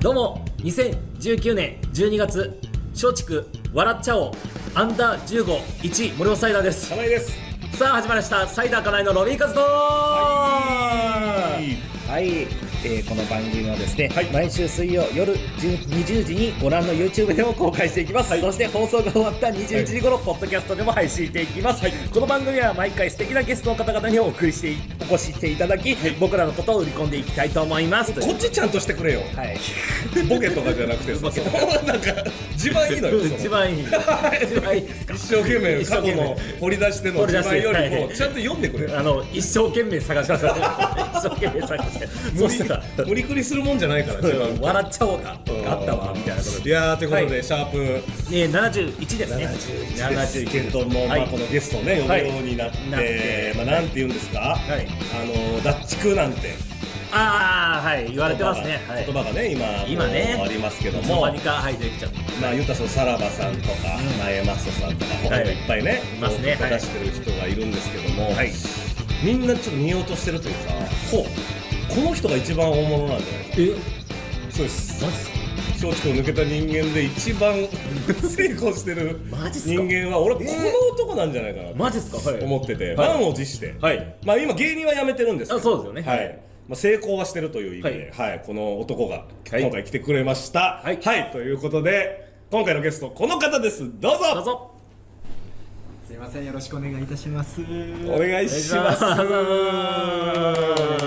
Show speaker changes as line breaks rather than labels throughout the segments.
どうも2019年12月松竹笑っちゃおうアンダー15 1森本サイダーです。
金井です。
さあ始まりましたサイダーかなえのロビー活動
はい、えーこの番組はですね、毎週水曜夜10 20時にご覧の YouTube でも公開していきます、そして放送が終わった21時頃、ポッドキャストでも配信していきます、この番組は毎回素敵なゲストの方々にお送りしていお越ししていただき、僕らのことを売り込んでいきたいと思います。
こっちちゃんとしてくれよ。
はい、
ボケとかじゃなくてさ。なんか自慢いいのよ
一番いい。一
生懸命過去の掘り出しての自慢よりもちゃんと読んでくれよ。
あの一生懸命探しましたね。一生懸命探してそ
無理くりするもんじゃないから
笑っちゃおうか。あったわみたいなこと
い。
で
やーということで、
はい。
シャープ。
ね71ですね。
71です。けども、
はい。
まあ、このゲストをね呼ぶようになって,、まあ、なんて言うんですか、
い。
あのダッチクなんて。
ああはい。言われてますね。はい。
言葉がね今
今ね。
ありますけども。
いつの間にかはいできちゃった。
まあ言ったらそのさらばさんとか、前マストさんとか他にもいっぱいね、
いますね。
出してる人がいるんですけども、
はい。
みんなちょっと見落としてるというかほうこの人が一番大物なんじゃないか
え？
そうです。松竹を抜けた人間で一番成功してる
マジっすか？
人間は俺この男なんじゃないかな。と
マジっすか？はい。
思ってて、
はい。
満を持して、
はい。
まあ今芸人は辞めてるんですけど。
あそうですよね。
はい。まあ、成功はしてるという意味で、はい。この男が
はい。
今回来てくれました。
はい。
ということで今回のゲストこの方です。どうぞ。
どうぞ。
すいません。よろしくお願いいたします。
お願いします。
お願いし
あ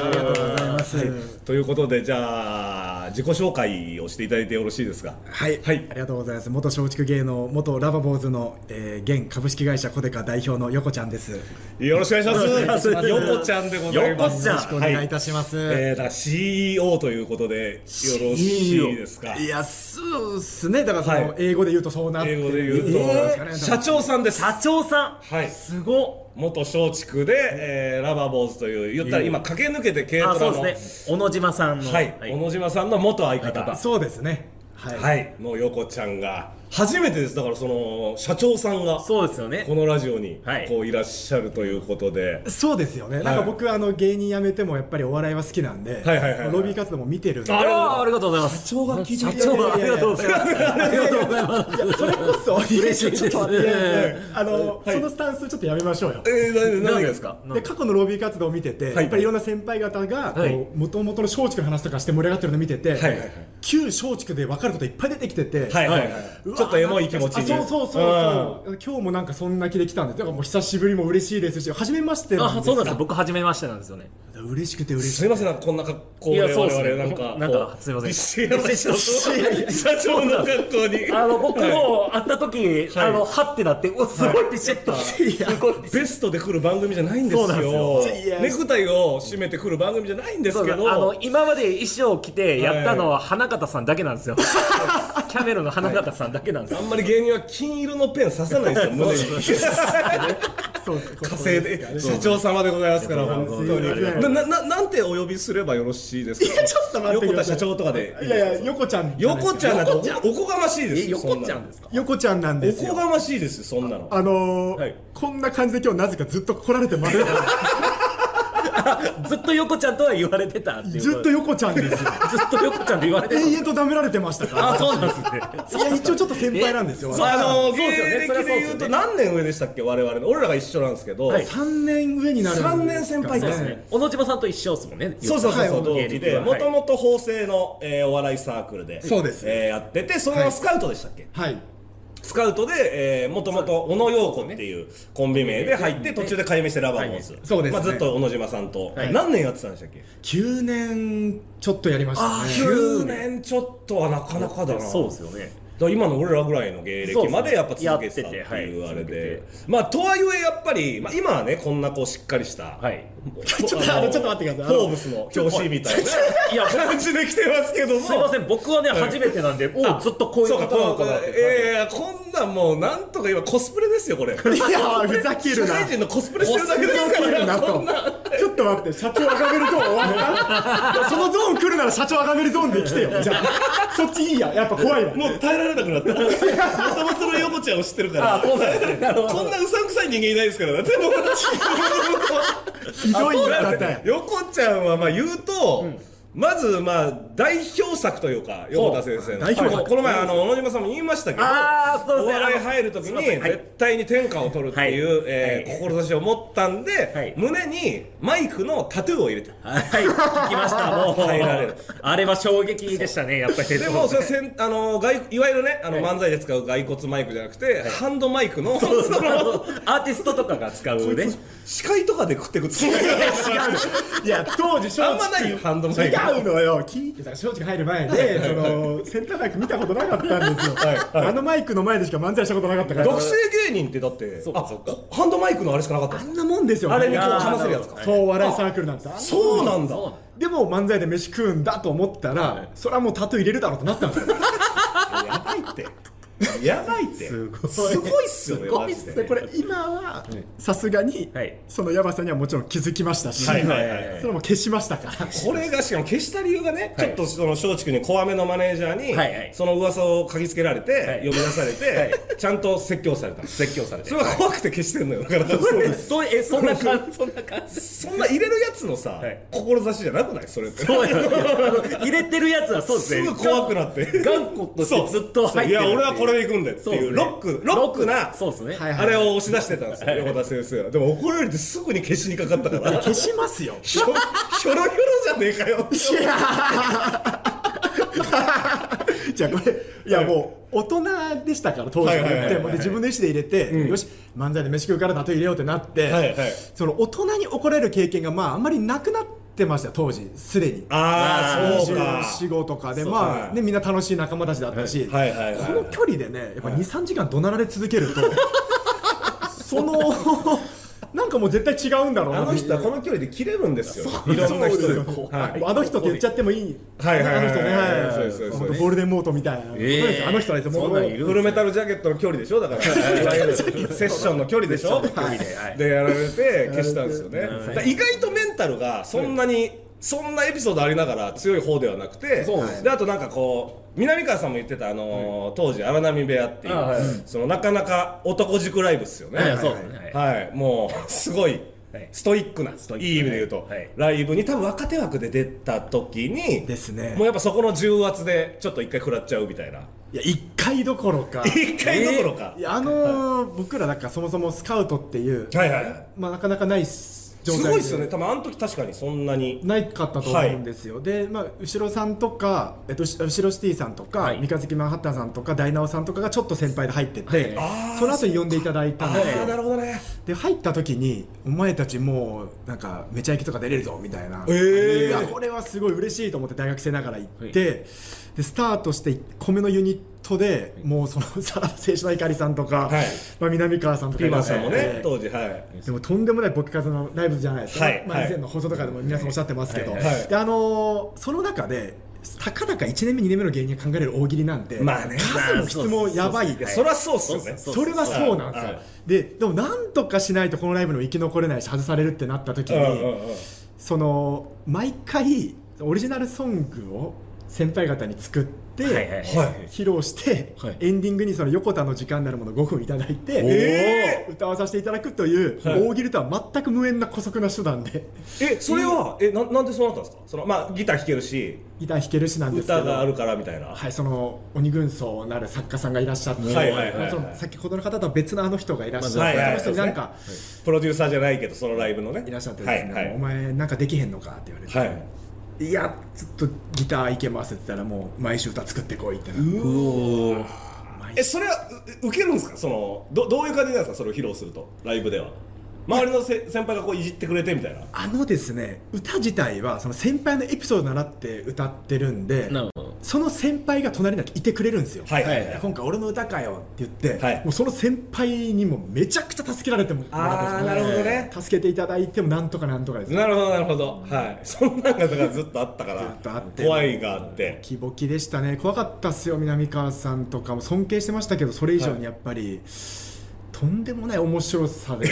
りがとうございます
ということでじゃあ自己紹介をしていただいてよろしいですか？
はい、
はい。
ありがとうございます。元松竹芸能元ラバボーズの、えー、現株式会社コデカ代表の横ちゃんです。よ
よろしくお願いします。
お願いします。
よこちゃんでございます。
よ
ろしくお願いいたします、
えー、だ CEO ということでよろしいですか？
いやそうっすね。だからその、
はい。
英語で言うとそうなって
英語で言うと、
えー
社長さんです
社長さん
はい。
すごっ。
元松竹で、えーラバーボーズという言ったら今駆け抜けて軽
あ
トラの
ね小野島さんの。
はい、小野島さんの元相方。
相
そうですね。はい、
はい。の横ちゃんが初めてです。だからその社長さんが
そうですよね。
このラジオに
はい。
こういらっしゃるということで、
そうですよね、なんか僕あの芸人辞めてもやっぱりお笑いは好きなんで、
はいはいはいはい。
ロビー活動も見てるんで。
あらありがとうございます。
社長が聞いて
社長ありがとうございます。ありがとうございます
それこそ
嬉しいです。
ちょっと待っていそのスタンスちょっとやめましょうよ。
えー、な
何
何
でですか？
で過去のロビー活動を見てて、
はい
やっぱりいろんな先輩方が
はい。
もともとの松竹の話とかして盛り上がってるのを見てて、
はいはいはい。
旧松竹で分かることいっぱい出てきてて、
はいはいはい、
うわ
ちょっとエモい気持ちに。
あそうそうそうそう。今日もなんかそんな気で来たんでだからもう久しぶりも嬉しいですし初めましてなんです
あそうなんです。よ僕初めましてなんですよね
嬉しくて嬉しい
すいませんなんかこんな格好で
いやそうですね。
我々なんか
なんかすいません。
社長の格好に。
あの僕も会った時、
はい。
あのはってなってうわすごいピシッと、
ベストで来る番組じゃないんですよ。ネクタイを締めてくる番組じゃないんですけど。
あの今まで衣装着てやったのは花形さんだけなんですよ、キャメルの花形さんだけなんですよ、
あんまり芸人は金色のペン刺さないですよ胸に
そうです
火星で。社長様でございますから本当になななんてお呼びすればよろしいですか？
いやちょっと待って
横田社長とかで。
いやいや横ちゃん。
横ちゃんなんておこがましいです
え横ちゃんですか？
横ちゃんなんですよ。
おこがましいですよそんなの。
あのー
はい。
こんな感じで今日なぜかずっと来られてます
ずっと横ちゃんとは言われてたっていう。
ずっと横ちゃんですよ。
ずっと横ちゃんと言われてた。
永遠と舐められてましたから。
あそうなんですね。
いや一応ちょっと先輩なんですよ。
あの
そうですよね。
芸
そりゃそうですよね。
歴で言うと何年上でしたっけ我々の？俺らが一緒なんですけど、
はい。
3年上になるんですか
三年先輩
ですね。小野島さんと一緒ですもんね。
そうそうそうそう、
は。い。
同期でもともと法政の、えーお笑いサークルで
そうです。
えーやっててそのままスカウトでしたっけ、
はい
スカウトで、えー、もともと小野陽子っていうコンビ名で入って途中で改名してラバーモーズ、
そうですね。
まあ、ずっと小野島さんと、
はい。
何年やってたんでしたっけ
？9年ちょっとやりましたね。
9年ちょっとはなかなかだな。
そうですよね。
だ今の俺らぐらいの芸歴までやっぱ続けてたっていうあれで。まあとはいえやっぱり、まあ、今はねこんなこうしっかりした、
はい
ちょっとあのちょっと待ってください。
フォーブスの表紙みたい
いや
な感じで来て。ますけども
すいません僕はね初めてなんでおずっとこういうことなのかなって。
えー、こんなんもうなんとか今コスプレですよこれ。
いやふざけるな。
社会人のコスプレしてるだけですから。
ちょっと待って社長アガベルゾーン終わった？そのゾーン来るなら社長アガベルゾーンで来てよ。じゃあそっちいいや。やっぱ怖いわ。
もう耐えられなくなった。もともとの横ちゃんを知ってるから。こんなうさんくさい人間いないですから。だってもう
ひどい言い方や
横ちゃんはまあ言うと、まずまあ代表作というか横田先生の。
代表作。
ここの前あの小野島さんも言いましたけどお笑い入る時に
すいません。はい。
絶対に天下を取るっていう、
はい。
え志を持ったんで、
はい。
胸にマイクのタトゥーを入れて
はい。聞きましたもう。
入られる。
あれは衝撃でしたねやっぱり。
でもそれせんあの外いわゆるねあの、漫才で使う骸骨マイクじゃなくて、ハンドマイクのその
アーティストとかが使うね。
視界とかで食ってくって。
違う。いや当時松
あんまないよハンドマイク
違うのよ。聞いてた。松竹入る前でそのセンターマイク見たことなかったんですよ、あのマイクの前でしか漫才したことなかったから。
学生芸人ってだって
そうか。そうか
あハンドマイクのあれしかなかった
あんなもんですよ。
あれにこうかませるやつか。
そうお笑いサークルなんて。
そうなんだ。
でも漫才で飯食うんだと思ったら、それはもうタトゥー入れるだろうとなったんですよ。
やばいってやばいって。す
ごい。
すごいっすよね
すごいっ
マジで。
でこれ今はさすがに
はい。
そのヤバさにはもちろん気づきましたし、
はいはいはいはい。
それも消しましたから。
これがしかも消した理由がね、ちょっとその松竹に怖めのマネージャーに、
はい。はい。
その噂を嗅ぎつけられて、
い。
呼び出されて、ちゃんと説教された。説教されて。それが怖くて消してんのよだから
そうえそんな感じ。そんな感じ。
そんな入れるやつのさ、
はい。
志じゃなくない？それって。
そう。よ入れてるやつはそうですね。
すぐ怖くなって。
頑固としてずっと入ってる
いや俺はこれで行くんだよっていうロックロックな
そうですね。
はい
あれを押し出してたんですよ横田先生は。でも怒られてすぐに消しにかかったから。
消しますよ。
ひょひょろひょろじゃねえかよ。
じゃあこれいやもう大人でしたから当時
は
自分の意思で入れて、よし漫才で飯食うからだと入れようってなって、
はいはい。
その大人に怒られる経験がまああんまりなくなってましたよ当時すでに。
ああそうか。
24、5とかでまあ、
か
ね、みんな楽しい仲間たちだったし、
はいはいはい。はい
この距離でねやっぱ23時間怒鳴られ続けると、そのなんかもう絶対違うんだろうな。
あの人はこの距離で切れるんですよ。いろんな人で
あの人って言っちゃってもいい、
はいはいはい。
あの人ね、
はい。
はい
そうです。
ゴールデンモートみたいな、あの人はもう。
フルメタルジャケットの距離でしょ？だから。セッションの距離でしょ？
距離で
やられて消したんですよね。意外とメンタルがそんなにそんなエピソードありながら強い方ではなくて
そうなんで
あとなんかこう南川さんも言ってたあのー当時荒波部屋っていう
あはい。
そのなかなか男塾ライブっすよね。
はいそうですねはい
はい、もうすごい
はい。
ストイックな、
トイック
いい意味で言うと、
はい。
ライブに多分若手枠で出た時に
ですね。
もうやっぱそこの重圧でちょっと一回食らっちゃうみたいな。い
や1回どころか。
一回どころか、
いやあのー僕らだからそもそもスカウトっていう、
はいはいはい。
まあ、なかなかない状態
すごいっすよね。多分あの時確かにそんなに。
ないかったと思うんですよ、で、まあ、後ろさんとか、えっと、し後ろシティさんとか、
はい。
三日月マンハッタンさんとか大直さんとかがちょっと先輩で入ってて、
あー
その後に呼んでいただいたんですよ。
なるほどね。
で入った時にお前たちもうなんかめちゃイケとか出れるぞみたいな、
えー。
これはすごい嬉しいと思って大学生ながら行って、でスタートして1個目のユニットでもうその さらば青春の怒りさんとか、
はい。
まあ、南川さんとか
ピーマンさんもね
えー
当時はい。
でもとんでもない僕数のライブじゃないですか、まあ、以前の放送とかでも皆さんおっしゃってますけど、であのーその中でたかだか1年目2年目の芸人が考えれる大喜利なんで、
まあね
数も質もやばい
そう
そりゃそうっすよね。
そ
れはそうなんですよ、
はい
ででもなんとかしないとこのライブの生き残れないし外されるってなった時に、その毎回オリジナルソングを先輩方に作って、
はいはい
はい
披露して、
はい。
エンディングにその横田の時間になるもの5分いただいて、
え
歌わさせていただくという、大喜利とは全く無縁な姑息な手段で。
えそれはえななんでそうなったんですか？そのまあギター弾けるし
ギター弾けるしなんですけど
歌があるからみたいな。
はい、その鬼軍曹なる作家さんがいらっしゃって、
はいはいはいはい。
先ほどの方とは別のあの人がいらっしゃって、
はいはいはい。
その人になんか、
プロデューサーじゃないけどそのライブのね。
いらっしゃってですね、
はいはい。
お前なんかできへんのかって言われて、
はい
い、やちょっとギターいけますって言ったらもう毎週歌作ってこいってな毎
えそれはう受けるんですか？そのどどういう感じなんですか？それを披露すると。ライブでは周りのせ先輩がこういじってくれてみたいな。
あのですね歌自体はその先輩のエピソード習って歌ってるんで
なるほど。
その先輩が隣にいてくれるんですよ、
はいはいはい。
今回俺の歌かよって言って、
はい
もうその先輩にもめちゃくちゃ助けられても
あーなるほどね。
助けていただいてもなんとかなんとかです。
なるほどなるほど。はい。そんなんがだからずっとあったから。
ずっとあって。
怖いがあって。
キボキでしたね。怖かったっすよ南川さんとかも尊敬してましたけどそれ以上にやっぱり、とんでもない面白さで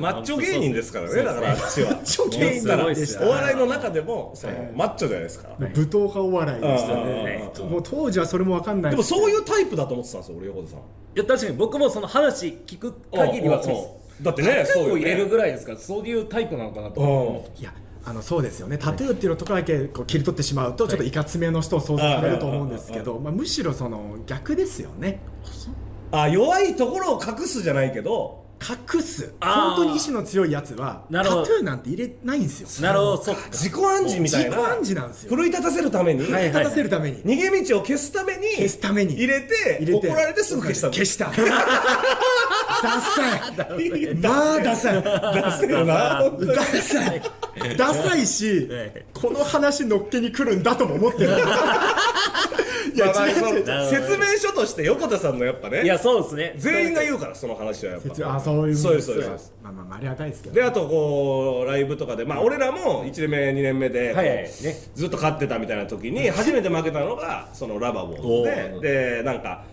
マッチョ芸人ですからね。だから私は。マッ
チョ芸人でした
お笑いの中でもそのマッチョじゃないですか
武闘派お笑いでしたね。
うん
もう当時はそれも分かんない。
でもそういうタイプだと思ってたんですよ俺横田さん。
いや確かに僕もその話聞く限りは
うんうだってねそう
入れるぐらいですからそういうタイプなのかなと
うん。
いやあのそうですよね。タトゥーっていうのところだけこう切り取ってしまうとちょっといかつめの人を想像されると思うんですけど、まあ、むしろその逆ですよね
あ弱いところを隠すじゃないけど
隠す。本当に意志の強いやつはタトゥーなんて入れないんですよ。
なるほど
自己暗示みたいな。
自己暗示なんですよ。
奮い立たせるために、
はいはい
立たせるために
逃げ道を消すために
消すために。
入れて
入れて。
怒られてすぐ消したの。
消した。ダサい。まあダサい。
出せるな
ダサい。ダサいし
え
この話乗っけに来るんだとも思ってるいや違う。違う
説明書として横田さんのやっぱね。
いやそうですね。
全員が言うからその話はやっぱ。
あそういう
そうです。そうですそうです。
まあまあまあありがたいですけど
であとこうライブとかでまあ俺らも1年目2年目でこう
はいはい。ね
ずっと勝ってたみたいな時に初めて負けたのがそのラバボ
お
ー
ー
ででなんか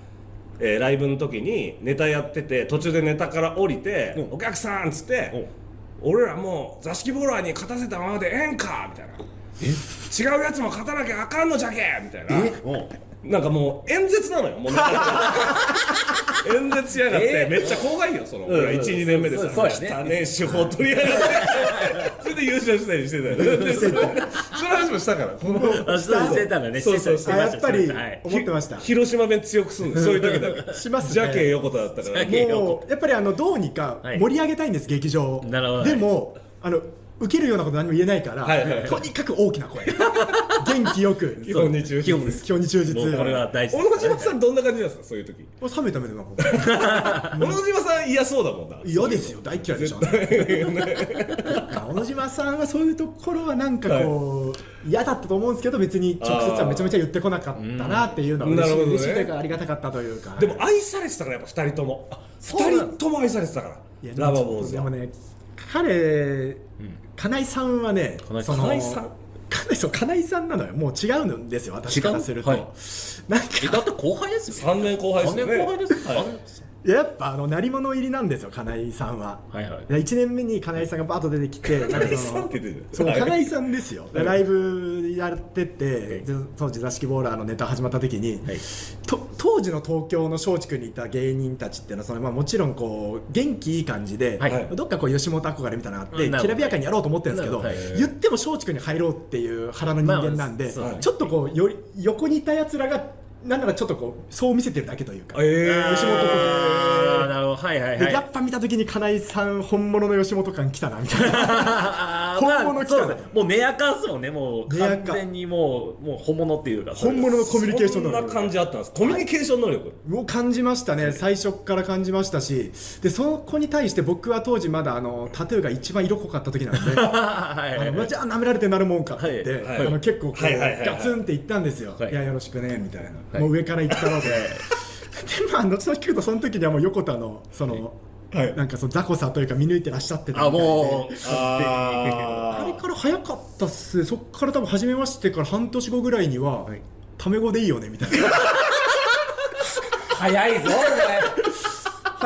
えーライブの時にネタやってて途中でネタから降りて
うん「
お客さん」っつって「俺らもう座敷ボーラーに勝たせたままでええんか」みたいな「違うやつも勝たなきゃあかんのじゃけ」みたいな。
お
なんかもう演説なのよもう。演説しやがって、
えー。
めっちゃ後輩よその、
うん。うん
俺ら12年目でさ
そうそうやね。
汚ね手法取りやがって。それで優勝したりしてたよ。で その話もしたから。この
あそうしてたんだね。
そうそう。
やっぱり思ってました。
広島弁強くすんの。そういう時だけ
しますね。
ジャケ横田だったから。
もうやっぱりあのどうにか
はい。
盛り上げたいんです、劇場を。
なるほど
でもあの受けるようなこと何も言えないから、
はいはいはい。
とにかく大きな声。元気よく。
基本に忠実
基
に忠実。
これは大事
小野島さんどんな感じなんですか？そういう時。
もう冷めた目でな
小野島さん嫌そうだもんな。
嫌ですよ。大嫌いでしょ小野島さんはそういうところはなんかこう、嫌だったと思うんですけど別に直接はめちゃめちゃ言ってこなかったなっていうのは嬉しい,、嬉しいというかありがたかったというか。
でも愛されてたからやっぱ2人とも。2
そうなん
人とも愛されてたから。ラバボーズは。
でもね彼、金井さんはね
金井
その
金井さん。
金井そう金井さんなのよ。もう違うんですよ私からすると、
はい。
なんか
えだって後輩ですよ
3年後輩です
3
よね。
年後輩ですよ。
いややっぱあの鳴り物入りなんですよ金井さんは、
はいはい。
で1年目に金井さんがバーッと出てきて
金井さんって言ってる
そう
はい
金井さんですよ、でライブやってて、で当時座敷ボーラーのネタ始まった時に、
はい。
と当時の東京の松竹にいた芸人たちっていうのはその、まあ、もちろんこう元気いい感じで、
はい。
どっかこう吉本憧れみたいなのがあって、きらびやかにやろうと思ってるんですけど、言っても松竹に入ろうっていう腹の人間なんで、
まあ
ちょっとこうより横にいたやつらがなんならちょっとこうそう見せてるだけというか。
え
あ
吉本
ーなるほど。はいはいはい。
でやっぱ見た時に金井さん本物の吉本感来たなみたいな。
あー
本物来た
まあもうネアカンっすもんね。もう完全にもうもう本物っていうか。
本物のコミュニケーション
そんな
能力
感じあったんです。コミュニケーション能力。
を感じましたね。最初から感じましたし。でそこに対して僕は当時まだあのタトゥーが一番色濃かった時なんで。
はい
あのまあじゃあ舐められてなるもんかって言って、
はい。
はい。
あの結構こう、
はいはいはいはい。
ガツンって言ったんですよ、
はい。
い、やよろしくねみたいな、
はい
もう上から言ったろうと、でまあ後々聞くとその時にはもう横田のその、
はい。
なんかその雑魚さというか見抜いてらっしゃってたみたいで
あもう
あ
あれから早かったっす。ねそっから多分初めましてから半年後ぐらいには、
はい。
タメ語でいいよねみたいな。
早いぞお前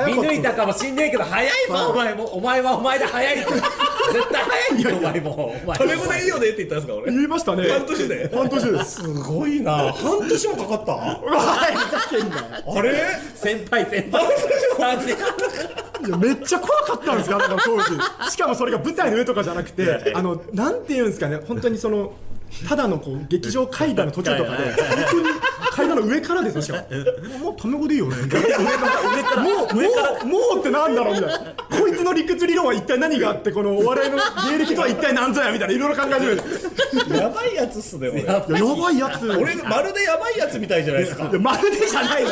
見抜いたかもしんねえけど早いぞお前も。お前はお前で早いぞ。絶対早いよお前も。お前
タメ語でいいよねって言ったんですか俺。
言いましたね。
半年で？
半年です。
すごいな。半年もかかった？あれ？
先輩先輩。
いやめっちゃ怖かったんですから当時。しかもそれが舞台の上とかじゃなくてあのなんていうんですかね。本当にそのただのこう劇場階段の途中とかで
はい
本当に階段の上からですよしかも。もうタメ語でいいよねみたいなもうもうもうってなんだろうみたいな。こいつの理屈理論は一体何があってこのお笑いの芸歴とは一体何ぞやみたいないろいろ考え始めて。
やばいやつっすね俺。
いややばいやつ。
俺まるでやばいやつみたいじゃないですか。
まるでじゃないの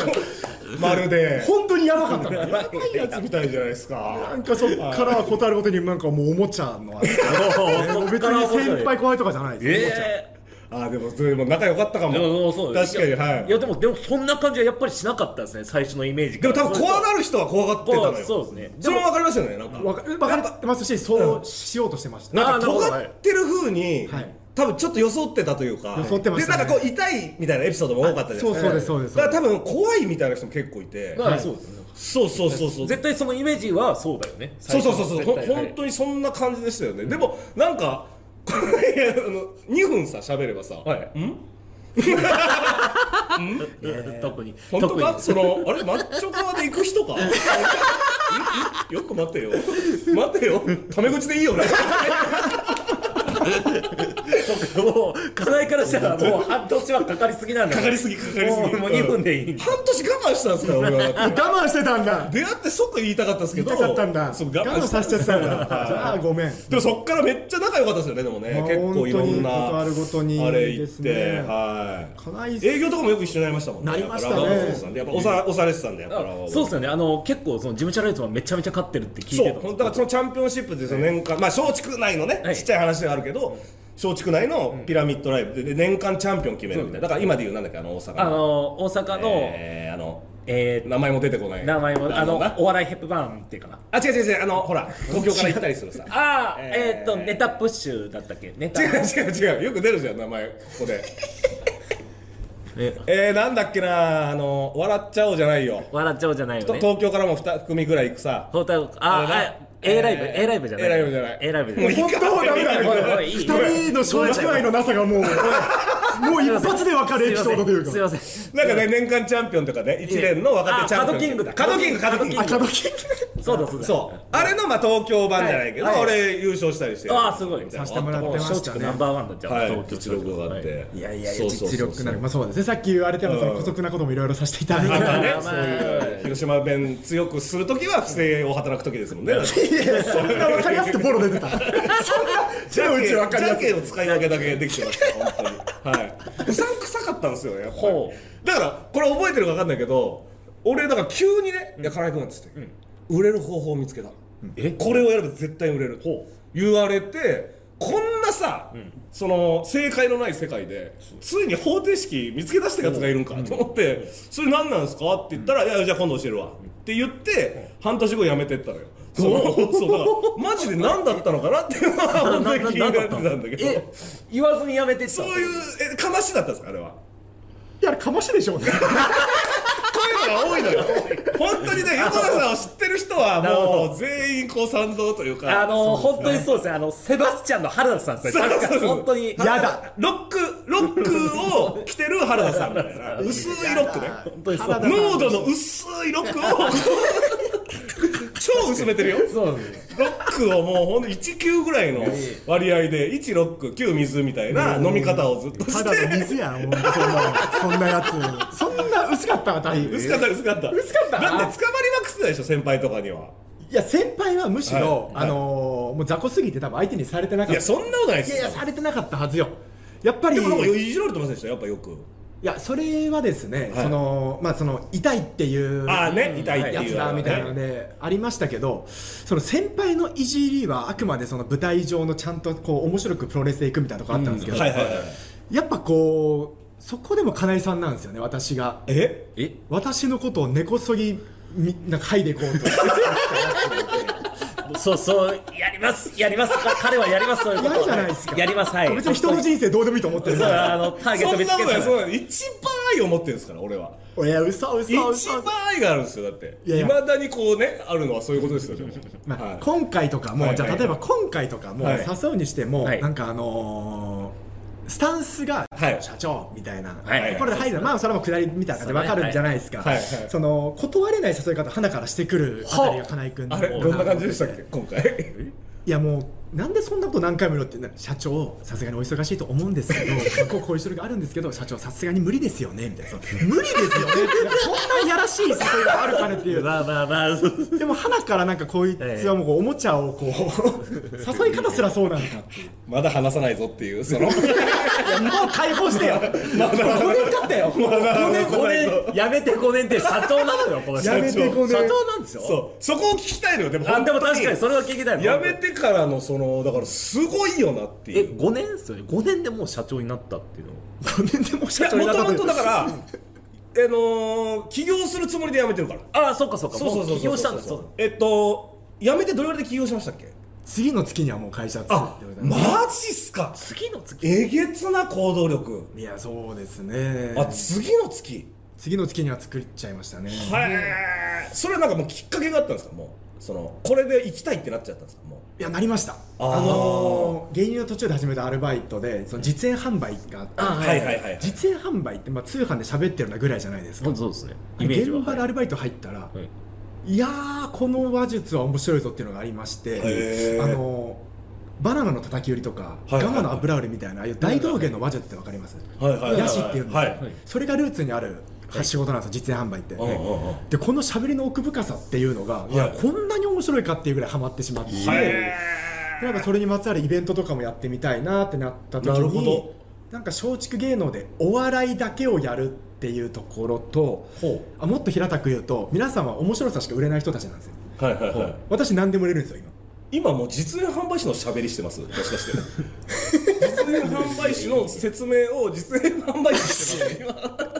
まるで。
本当にやばかったの。
やばいやつみたいじゃないですか。
なんかそっから答えることになんかもうおもちゃのあれ。別に先輩後輩とかじゃないです。おもちゃ。
え
あでもでも仲良かったか
も。
も
そうです
確かにはい。
いやでもでもそんな感じはやっぱりしなかったですね最初のイメージ
でも多分怖
が
がる人は怖がってたのよ。
そうですね。
それも分かりますよねなんか。
分かってますしそうしようとしてました。
なんか尖ってる風に、
はい。
多分ちょっと装ってたというか。
装ってましたね。
でなんかこう痛いみたいなエピソードも多かったですか
そうそうですそうです。
だから多分怖いみたいな人も結構いて。
だからそうですね。
そうそうそうそう。
絶対そのイメージはそうだよね。
そうそうそうそう。本当にそんな感じでしたよね。でもなんかこれあの2分さ喋ればさ、
はい。
ん？
特に
本当か？そのあれマッチョ側で行く人か？んんよく待てよ。待てよ。タメ口でいいよね
そうかもう課題からしたらもう半年はかかりすぎなんだ
かかりすぎかかりすぎ。
もうもう2分でいい
半年我慢したんですから俺は。
我慢してたんだ。
出会って即言いたかったんですけど
言いたかったんだ。
そう
我慢させちゃったんだ。じゃあごめん。
でもそっからめっちゃ仲良かったですよねでもね。
まあ
結構いろんな
ことあるごとに
あれ行って、
ですね。
はい。営業とかもよく一緒になりましたもんね。
なりましたね。
ラバーボスさんでやっぱ押さ押されてたんでやっぱラバーボス
そうですよね。あの結構その事務所ライツもめちゃめちゃ勝ってるって聞いてた。
そうだからそのチャンピオンシップでその年間まあ松竹内のね、
はい。
ちっちゃい話ではあるけど松竹内のピラミッドライブ。でで年間チャンピオン決めるみたいな。だから今でいうなんだっけ？あの大阪の。
あの大阪の、
えーあの
えー
名前も出てこない。
名前もあの
な
お笑いヘップバーンっていうかな。
あ違う違う違う。あのほら東京から行ったりするさ。
ああ
えー。
えーっとネタプッシュだったっけ？ネタ
違う違う違う。よく出るじゃん名前。ここで
え
えー、なんだっけなあの笑っちゃおうじゃないよ。
笑っちゃおうじゃないよ
と
ね
東京からも2組ぐらい行くさ。
ホタルあ
あれな
あ A ライブ
えー
A ライブじゃない。
A ライブじゃない。
A ライブじゃない。
もういい
本当はダメだ
おいお
よ
いいい
二人ののなさがもう もう一発で分かるエピソードというか。
すいません。
なんかね年間チャンピオンとかね一連の若手チャンピオン
あ角キングだ。
角キング角キング。
あ角金
せんそうだそうだ。
そう。あれのまあ東京版じゃないけど、俺優勝したりして。
ああすごい。
させてもらってましたね。
ナンバーワンだっちゃう
はい。
東京
実力があって、
はい。
いやいや実力なる。まあそうですね。さっき言われてもその姑息なこともいろいろさせていただいて。
またね、
まあ
そういう。広島弁強くするときは不正を働くときですもんね。
いやそんな分かりやすくボロ出てた。そんな
じゃんけん
うち分かりやすい
じゃんけんの使い分けだけできてました、本当に。はい。うさんくさかったんですよね、やっぱり。
ほ。
だから、これ覚えてるか分かんないけど、俺、だから急にね、いや、金井君っつって、売れる方法を見つけた。
え？
これをやれば絶対売れる。言われて、こんなさ、その正解のない世界でついに方程式見つけ出したやつがいるんかと思って「それ何なんですか?」って言ったら「いやじゃあ今度教えるわ」って言って半年後辞めてったのよそのそうだからマジで何だったのかなっていうのは 本当に気になってたんだけど。
え言わずにやめてった
そういうえかましだったんですかあれは？い
やかましでしょうね。
こういうのが多いのよ。本当にね 横田さんを知ってる人はもう全員こう賛同というか。
あの本当にそうですね。あのセバスチャンの原田さんですね。
そうそうそう。
本当に。
やだ。
ロックロックを着てる原田さんみたいな。薄いロックね。
本当にそう
原田さん
濃度の薄いロックを超薄めてるよ。
そう
ロックをもうほんと1級ぐらいの割合で1ロック9水みたいな飲み方をずっとした
だ水やんほんとそんなそんなやつ。そんな薄かっただい
薄かった薄かった。
薄かった？
だって捕まりまくってたでしょ先輩とかには。い
や先輩はむしろ、
はい。
あのーもう雑魚すぎて多分相手にされてなかった。
いやそんなことないですよ。
いやいやされてなかったはずよ。やっぱり
でもいじられてませんでした？やっぱよく
いやそれはですね、
はい。
そのまあその痛いっていう
ああね痛いっていう
やつだみたいなのでありましたけどその先輩のいじりはあくまでその舞台上のちゃんとこう面白くプロレスでいくみたいなとこあったんですけど、やっぱこうそこでも金井さんなんですよね私が。
え？
え
私のことを根こそぎみなんか剥いでいこうと
そうそうやりますやります。彼はやりますそういうこと
やるじゃないですか。
やりますはい。
別に人の人生どうでもいいと思ってるん
そう
で
あのターゲット
そんなことない。
見つけたら。
そうなの一番愛を持ってるんですから俺は。い
や嘘嘘
一
嘘
番愛があるんですよだって。
いやい
まだにこうねあるのはそういうことですよでも。
まあ
はい。
今回とかも、
はい
じゃあ例えば今回とかも
はい。
誘うにしても、
はい。
なんかあのースタンスが、
はい。
社長みたいな、これで入るまあそれはもう下りみたいな感じ。で分かるんじゃないですか、その断れない誘い方花からしてくるあたりが金井君
あ。れどんな感じでしたっけ今回？
いやもうなんでそんなこと何回も言うのってな社長さすがにお忙しいと思うんですけど こうこういう人があるんですけど社長さすがに無理ですよねみたいな。無理ですよね。ってそんないやらしい誘いがあるかねっていう。
まあまあまあ。
でも花からなんかこいつはもうこうおもちゃをこう 誘い方すらそうなんだっていう。
まだ話さないぞっていうその。
もう解放してよ。5年経ったよ。5年
5年やめて5年って社長なのよこの社長
やめて5年。
社長なんですよ。
そう。そこを聞きたいのよ。でも
あでも確かにそれは聞きたい。
やめてからのそのだからすごいよなって
え
いう。
5年ですよね。5年でもう社長になったっていうの。
5年でもう社長
いやも
なったと
もとだから あのー起業するつもりで辞めてるから。
ああそっかそっか。
そうそうそう
も起業したんだ。そう。
えっと辞めてどれぐらいで起業しましたっけ？
次の月にはもう会社つくって
あ
言われた
マジっすか？
次の月。
えげつな行動力。
いやそうですね。
あ次の月。
次の月には作っちゃいましたね。
へえそれはなんかもうきっかけがあったんですか？もうそのこれで行きたいってなっちゃったんですか？もう
いやなりました。
あ
のー芸人の途中で始めたアルバイトでその実演販売があって
あ
はいはいはい
実演販売ってまあ通販で喋ってるのぐらいじゃないですか。
そうですね
現場でアルバイト入ったら、
はい。
い。やーこの話術は面白いぞっていうのがありましてあのバナナの叩き売りとか、
はいはい
ガマの油売りみたいなああいう大道芸の話術ってわかります、
はいはいはいはい。
ヤシっていうんですよ、
はい。
それがルーツにある仕事なんですよ実演販売って、でこの喋りの奥深さっていうのが、い、や
はい
こんなに面白いかっていうぐらいハマってしまって、でなんかそれにまつわるイベントとかもやってみたいなってなった時に
ど。
なんか松竹芸能でお笑いだけをやるっていうところと
ほ
あもっと平たく言うと皆さんは面白さしか売れない人たちなんですよ。
うはいはいはい。
私何でも売れるんですよ今
今もう実演販売士の喋りしてます？もしかして実演販売士の説明を実演販売士してます。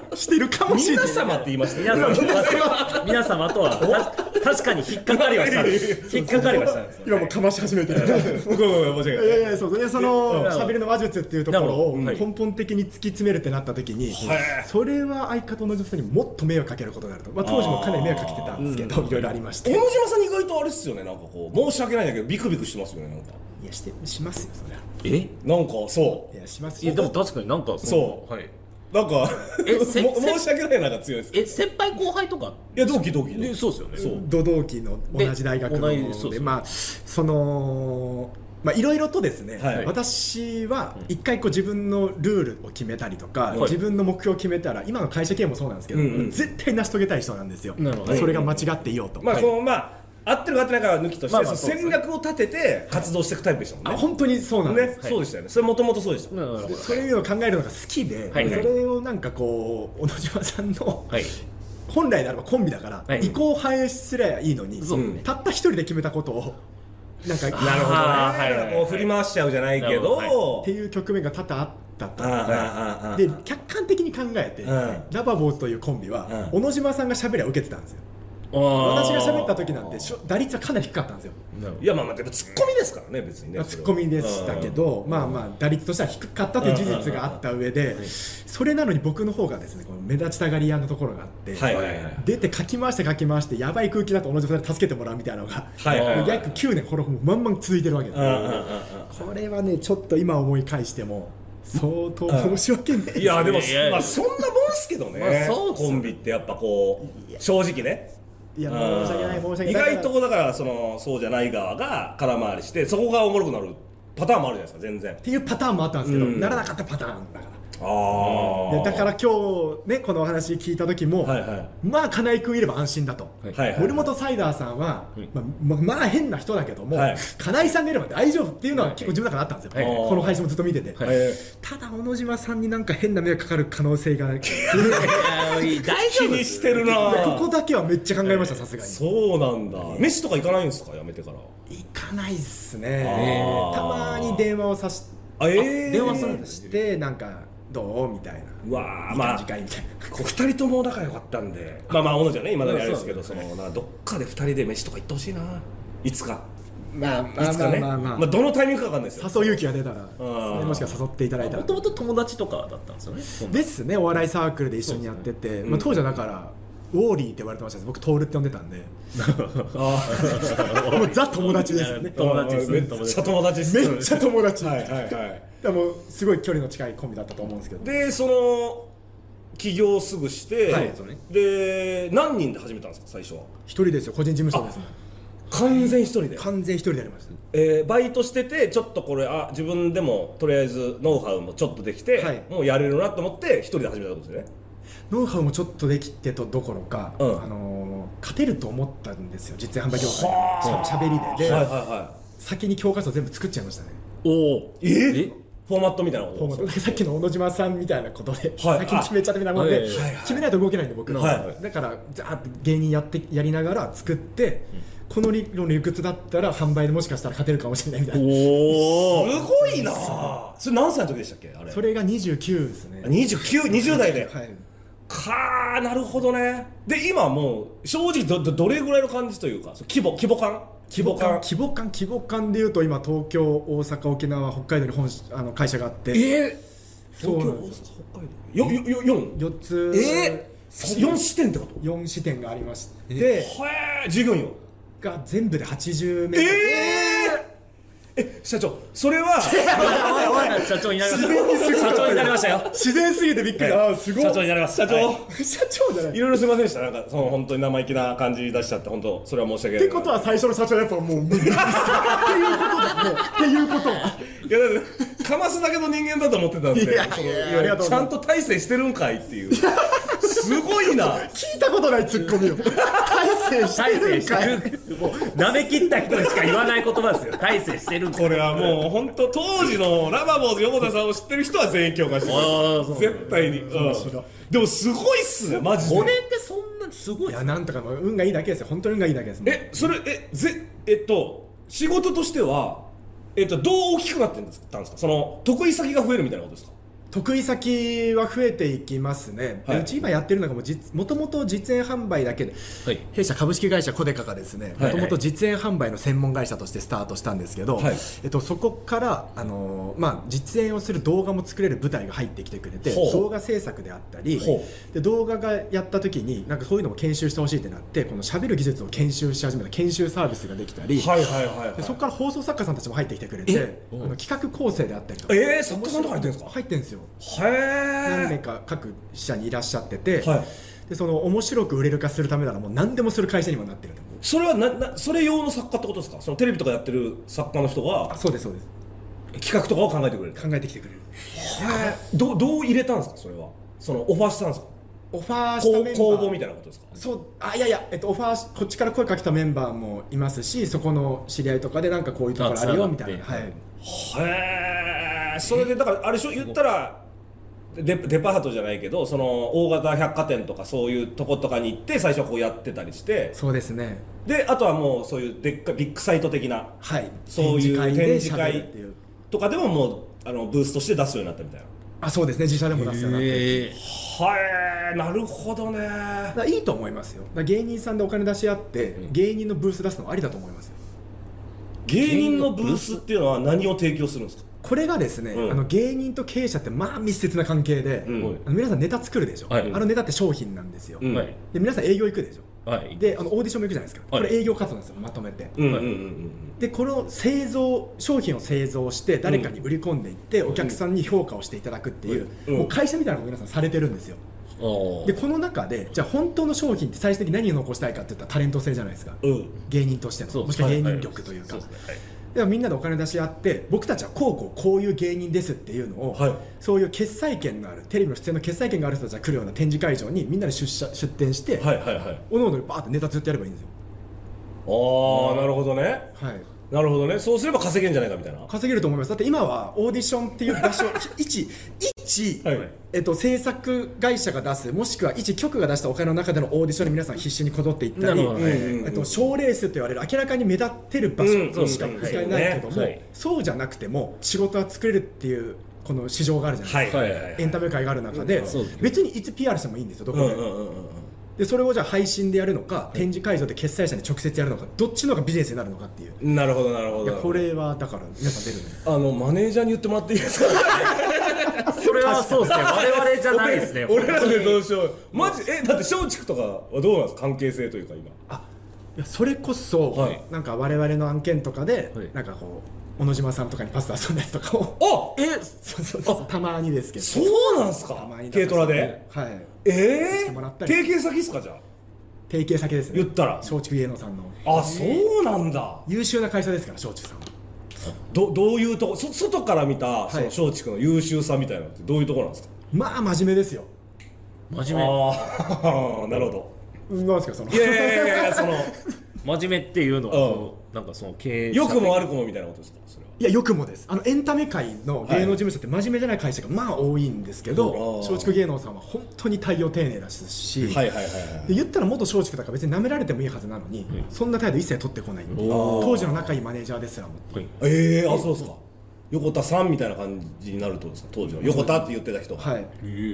今
してるかもしれない
皆様って言いました
皆
よ
様皆様とはた確かに引っかかりはした。引っかかりはした。
今もうかまし始めてる。
ごめんごめん申し訳ない。
いやいやそういやその
うん。
喋りの話術っていうところを根本的に突き詰めるってなった時に
はい。
それは相方の女性にもっと迷惑かけることになると、まあ、当時もかなり迷惑かけてたんですけどいろいろありまして。
小野島さん意外とあれっすよね。なんかこう申し訳ないんだけどビクビクしてますよねなんか。
いやしてしますよそりゃ。
え？
なんかそ
いやします
いや
よ
でも確かになんか
そう。
はい、
うなんか
えせ
も
せ
申し訳ないなんか強いです
え先輩後輩とか？
いや同期同期。
でそうですよね。
そう。
同同期の同じ大学の
で同じそうそう
でまあそのまあいろいろとですね、
はい。
私は一回こう自分のルールを決めたりとか、
い。
自分の目標を決めたら今の会社経営もそうなんですけど、
うんうん。
絶対成し遂げたい人なんですよ。
なるほど。
それが間違っていようと、
まあこのまあ合ってるか合ってないかは抜きとして、
まあまあ
その戦略を立てて活動していくタイプでしたもんね。
あ本当にそうなんです。
ね、そうでしたよね。それもともとそうでした、
なるほど
でそうい。うのを考えるのが好きで、
はい。はい
それをなんかこう小野島さんの、
はい。
本来ならばコンビだから、
はい。
意向反映すればいいのに、
そう。ね
たった一人で決めたことをなんか
なるほどね、
あーはいはいはい。
こう振り回しちゃうじゃないけど、
なるほ
っていう局面が多々あったと
あーあ
で客観的に考えて、
うん。
ラバボーズというコンビは、
う
小野島さんが喋りは受けてたんですよ
私
私が喋った時なんてしょ打率はかなり低かったんですよ、
いやまあまあでもツッコミですからね別にね。
まあ、ツッコミでしたけど、まあまあ打率としては低かったという事実があった上で、それなのに僕の方がですねこの目立ちたがり屋のところがあって、
はいはいはい。
出てかき回してかき回してやばい空気だと小野島さんに助けてもらうみたいなのが、
はいはいはい。
約9年これもうまんまん続いてるわけですこれはねちょっと今思い返しても相当申し訳ないです
いやでもまあそんなもんすけどね、
まあそうっすよ
コンビってやっぱこう正直ね
いや
うん。
申し訳ない申し訳ない。
意外とだからそのそうじゃない側が空回りしてそこがおもろくなるパターンもあるじゃないですか全然。
っていうパターンもあったんですけど、
うん。
ならなかったパターンだからだから今日ねこのお話聞いた時も、
はいはい。
まあ金井君いれば安心だと、
はい
はいはい。
森本サイダーさんは、まあままあ変な人だけども、
はい。
金井さんがいれば大丈夫っていうのは結構自分の中であったんですよ、
はい。
この配信もずっと見てて、
はい。
え
ただ小野島さんになんか変な迷惑かかる可能性が
大
ー
丈夫
してるな。
ここだけはめっちゃ考えましたさすがに。
そうなんだ。飯とか行かないんですか？やめてから。
行かないっす
あ
ね
ー。
たまに電話をさし
あえー、
電話するんです
してなんかどう？みたいな。
うわー
いい
まあ
感じかい？みたいな。
こう二人とも仲良かったんで。まあまあ同じはね今だにあれですけどそのなどっかで二人で飯とか行ってほしいな。いつか。
まあ
い
まあまあ
つかね。
まあまあ
まあ。どのタイミングかわかんないですよ。
誘う勇気が出たら、もしかしたら誘っていただいたら。
もともと友達とかだったんですよね？
ですね。お笑いサークルで一緒にやってて、まあ、当時はだから、ウォーリーって言われてました。ね僕トールって呼んでたんで。もうザ友達ですよね。
友達です。
めっちゃ友達です。
めっちゃ友達。
はいはいはい
でもすごい距離の近いコンビだったと思うんですけど。
でその起業すぐして、
はい
で何人で始めたんですか最初は？
一人ですよ個人事務所ですもん。
完全一人で、
完全一人でやりました。
えーバイトしててちょっとこれあ自分でもとりあえずノウハウもちょっとできて、
はい。
もうやれるなと思って一人で始めたことですよね？
ノウハウもちょっとできてとどころか、
うん。
あのー勝てると思ったんですよ実演販売業界
はあ。
しかもしゃべりで。で、
はいはいは
先に教科書全部作っちゃいましたね。
おお
いえ？フォーマットみたいなこと
さっきの小野島さんみたいなことで、
はい。
先に決めちゃってみたいなもんで、
あはいはい
はい
決めないと動けないんで僕、
はい。
だからザーッと芸人やってやりながら作って、この理論の理屈だったら販売でもしかしたら勝てるかもしれないみたいな。
お
すごいな。あそれ何歳の時でしたっけあれ？
それが29ですね。
2920代で。
はい。
かあなるほどね。で今もう正直どどどれぐらいの感じというか規模規模感？規模感。
規模感規模感でいうと今東京大阪沖縄北海道に本社あの会社があって。
え
そう
東京大阪
なんです
北海道？よよよ四
？4つ。
え四支店ってこと
？4支店がありまして。
へえ従業員は
が全部で80名。
ええ社長それは
社長になりました。社長になりましたよ。
自然すぎてびっくり。ああすごい。
社長になります
社長、
はい。
社長じゃない。
いろいろすみませんでした。なんかその本当に生意気な感じ出しちゃって本当それは申し訳ない。
ってことは最初の社長やっぱもう無理。ですっていうことだもうっていうことは い
やだってかますだけの人間だと思ってたんでちゃんと大成してるんかいっていうすごいな。
聞いたことないツッコミを。大成してるんかい。
してる。もう舐め切った人にしか言わない言葉ですよ。大成してる
これはもう本当当時のラバボーズ横田さんを知ってる人は全員共感してる絶対に、うんでもすごいっすねマジで。
5年ってそんなすごい
いやなんとか運がいいだけですよ。本当に運がいいだけです。
えそれえぜえっと仕事としてはえっとどう大きくなってたんですか？その得意先が増えるみたいなことですか？
得意先は増えていきますね、
はい。う
ち今やってるのがもともと実演販売だけで、
はい。
弊社株式会社コデカがですね
はい。
もともと実演販売の専門会社としてスタートしたんですけど、
はい。
えっと、そこから、あのーまあ、実演をする動画も作れる舞台が入ってきてくれて動画制作であったり
ほ
で動画がやった時になんかそういうのも研修してほしいってなってこの喋る技術を研修し始めた研修サービスができたり、
はいはいはい、はい、
でそこから放送作家さんたちも入ってきてくれてあの企画構成であったりとか。
えー、作家さんとか入ってるんですか？
入ってるんですよ。
へ
何名
え
か各社にいらっしゃってて、
はい。
でその面白く売れる化するためならもう何でもする会社にもなってる
それはななそれ用の作家ってことですか？そのテレビとかやってる作家の人
あ
が
そうですそうです。
企画とかを考えてくれる。
考えてきてくれる。
どどう入れたんですか？それは。そのオファーしたんですか？
オファーしたメンバー。
公公募みたいなことですか？
そうあいやいや、えっと、オファーしこっちから声かけたメンバーもいますしそこの知り合いとかでなんかこういうところあるよみたいな、はい、
へえそれでだからあれでしょ？言ったらデデパートじゃないけどその大型百貨店とかそういうとことかに行って最初はこうやってたりして。
そうですね。
であとはもうそういうでっかビッグサイト的な。
はい。
そういう展
で
示会とかでももうあのブースとして出すようになったみたいな。
あそうですね。自社でも出すようになって
え
はい。なるほどね。
いいと思いますよ。芸人さんでお金出し合って、芸人のブース出すのありだと思いますよ。
芸人のブースっていうのは何を提供するんですか？
これがですね、
うん。
あの芸人と経営者ってまあ密接な関係で、
うん。
あの皆さんネタ作るでしょ、
はい。
あのネタって商品なんですよ、
うん。
はい。
で皆さん営業行くでしょ。
はい。
であのオーディションも行くじゃないですか、
はい。
これ営業活動なんですよまとめて、でこの製造商品を製造して誰かに売り込んでいって、お客さんに評価をしていただくっていう、
うん。
もう会社みたいなことを皆さんされてるんですよ。でこの中でじゃあ本当の商品って最終的に何を残したいかって言ったらタレント性じゃないですか。
うん。
芸人としての。
そう。
もしくは芸人力というか、
はい
ではみんなでお金出し合って僕たちはこうこうこういう芸人ですっていうのを、
はい。
そういう決裁権のあるテレビの出演の決裁権がある人たちが来るような展示会場にみんなで出社出展して、
はいはいはい。
おのおのでバーってネタずっとやればいいんですよ、
ああなるほどね。
はい、
なるほどね。そうすれば稼げんじゃないかみたいな。
稼げると思います。だって今はオーディションっていう場所 一一、
はい。
えっと、制作会社が出すもしくは一局が出したお金の中でのオーディションに皆さん必死にこぞっていったり、
なるほどね。
うん。
えっと、賞レースと言われる明らかに目立ってる場
うん
所しか使えないけども、
はい。
そうじゃなくても仕事は作れるっていうこの市場があるじゃないですか、
はい。
エンタメ界がある中で、別にいつ PR してもいいんですよどこで,、
うんうんうんうん
でそれをじゃあ配信でやるのか、展示会場で決済者に直接やるのかどっちの方がビジネスになるのかっていう。
うんなるほどなるほど。
これはだから皆さん出るね。
あのマネージャーに言ってもらっていいですか？
それはそうですね。我々じゃないですね。
俺らでどうしよう。マジ？えだって松竹とかはどうなんですか？関係性というか今。
あいやそれこそ、
はい。
なんか我々の案件とかで、
はい。
なんかこう小野島さんとかにパス出すんだやつとかを。
あ
え
そうそうそうたまにですけど。
そうなんすか？
たまに
軽トラで。
はい。
ええ
してもらったり。
提携先っすかじゃ
提携先ですね。
言ったら。
松竹芸能さんの。
ああそうなんだ。
優秀な会社ですから松竹さん。は
どどういうとこ？そ外から見たその
はい。
松竹の優秀さみたいなのってどういうところなんですか？
まあ真面目ですよ。
真面目。
ああ なるほど。
うんなんですかその。
いやいやいやいやその。
真面目っていうのはこうなんかその経営者
良くも悪くもみたいなことですか？それは。い
やよくもです。あのエンタメ界の芸能事務所って真面目じゃない会社がまあ多いんですけど
うん。
松竹芸能さんは本当に対応丁寧だし、
はいはいはいはい
で言ったら元松竹だから別に舐められてもいいはずなのに、そんな態度一切取ってこない当時の仲いいマネージャーですらも。
はい。
ええあそうですか横田さんみたいな感じになるとですか？当時の。横田って言ってた人、
はい。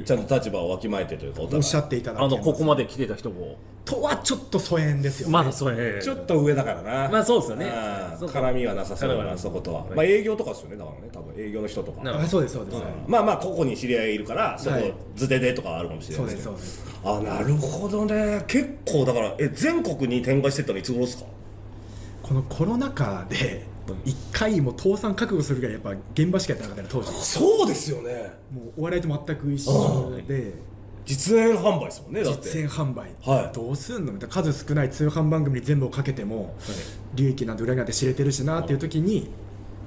ちゃんと立場をわきまえてというかお
っしゃっていただけ
あのここまで来てた人も
とはちょっと疎遠ですよね、
まだそれ
ちょっと上だからな。
まあそうですよね
絡みはなさそうだなそことは、
はい。
まあ営業とかですよねだからね多分。営業の人とか。
そうですそうです、
うん。まあまあ個々に知り合いいるからそこ
はい
図手でとかはあるかもしれ
そ
ないですけど。
うですそうです。
あなるほどね。結構だからえ全国に展開してったのいつ頃ですか？
このコロナ禍で一回もう倒産覚悟するぐらいやっぱ現場しかやってなかったね当時。
そうですよね。
もうお笑いと全く一緒で。
実演販売ですもんねだって。
実演販売、
はい。
どうすんのみたいな。数少ない通販番組に全部をかけても、利益なんて裏になって知れてるしなっていう時に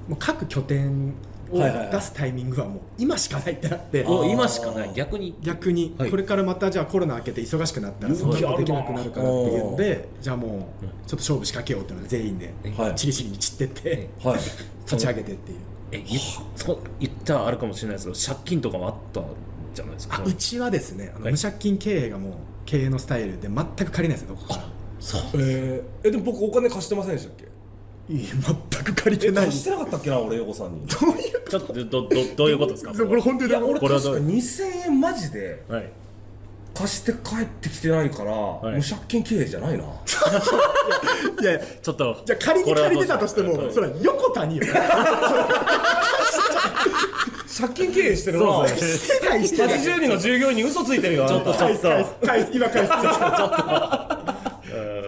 もう各拠点を
はいはいはい。
出すタイミングはもう今しかないってなって、
もう今しかない。逆に。
逆に。
はい。
これからまたじゃあコロナ明けて忙しくなったらそんなことできなくなるからっていうのでじゃあもうちょっと勝負仕掛けようっていうので全員で
はい。
チリチリに散ってって
はい。
立ち上げてっていう。
え言そ言ったらあるかもしれないですけど借金とかもあったんじゃないですか？
あうちはですねあの
はい。
無借金経営がもう経営のスタイルで全く借りないですよどこから
そう。
えー、えでも僕お金貸してませんでしたっけ？
いや全く借りて
え
ない。
貸してなかったっけな俺横さんに。
ちょっとどどどういうことですか？
これ本当に。
いや俺
これはどう？
確か2000円マジで
はい。
貸して帰ってきてないから、
い。
無借金経営じゃないな。
いや
ちょっと
じゃあ仮に借りてたとしてもそれは横田によ。
借金経営してるな。
してないしてない
80人の従業員に嘘ついてるよ
ちょっと
あんた
返す返す返す今返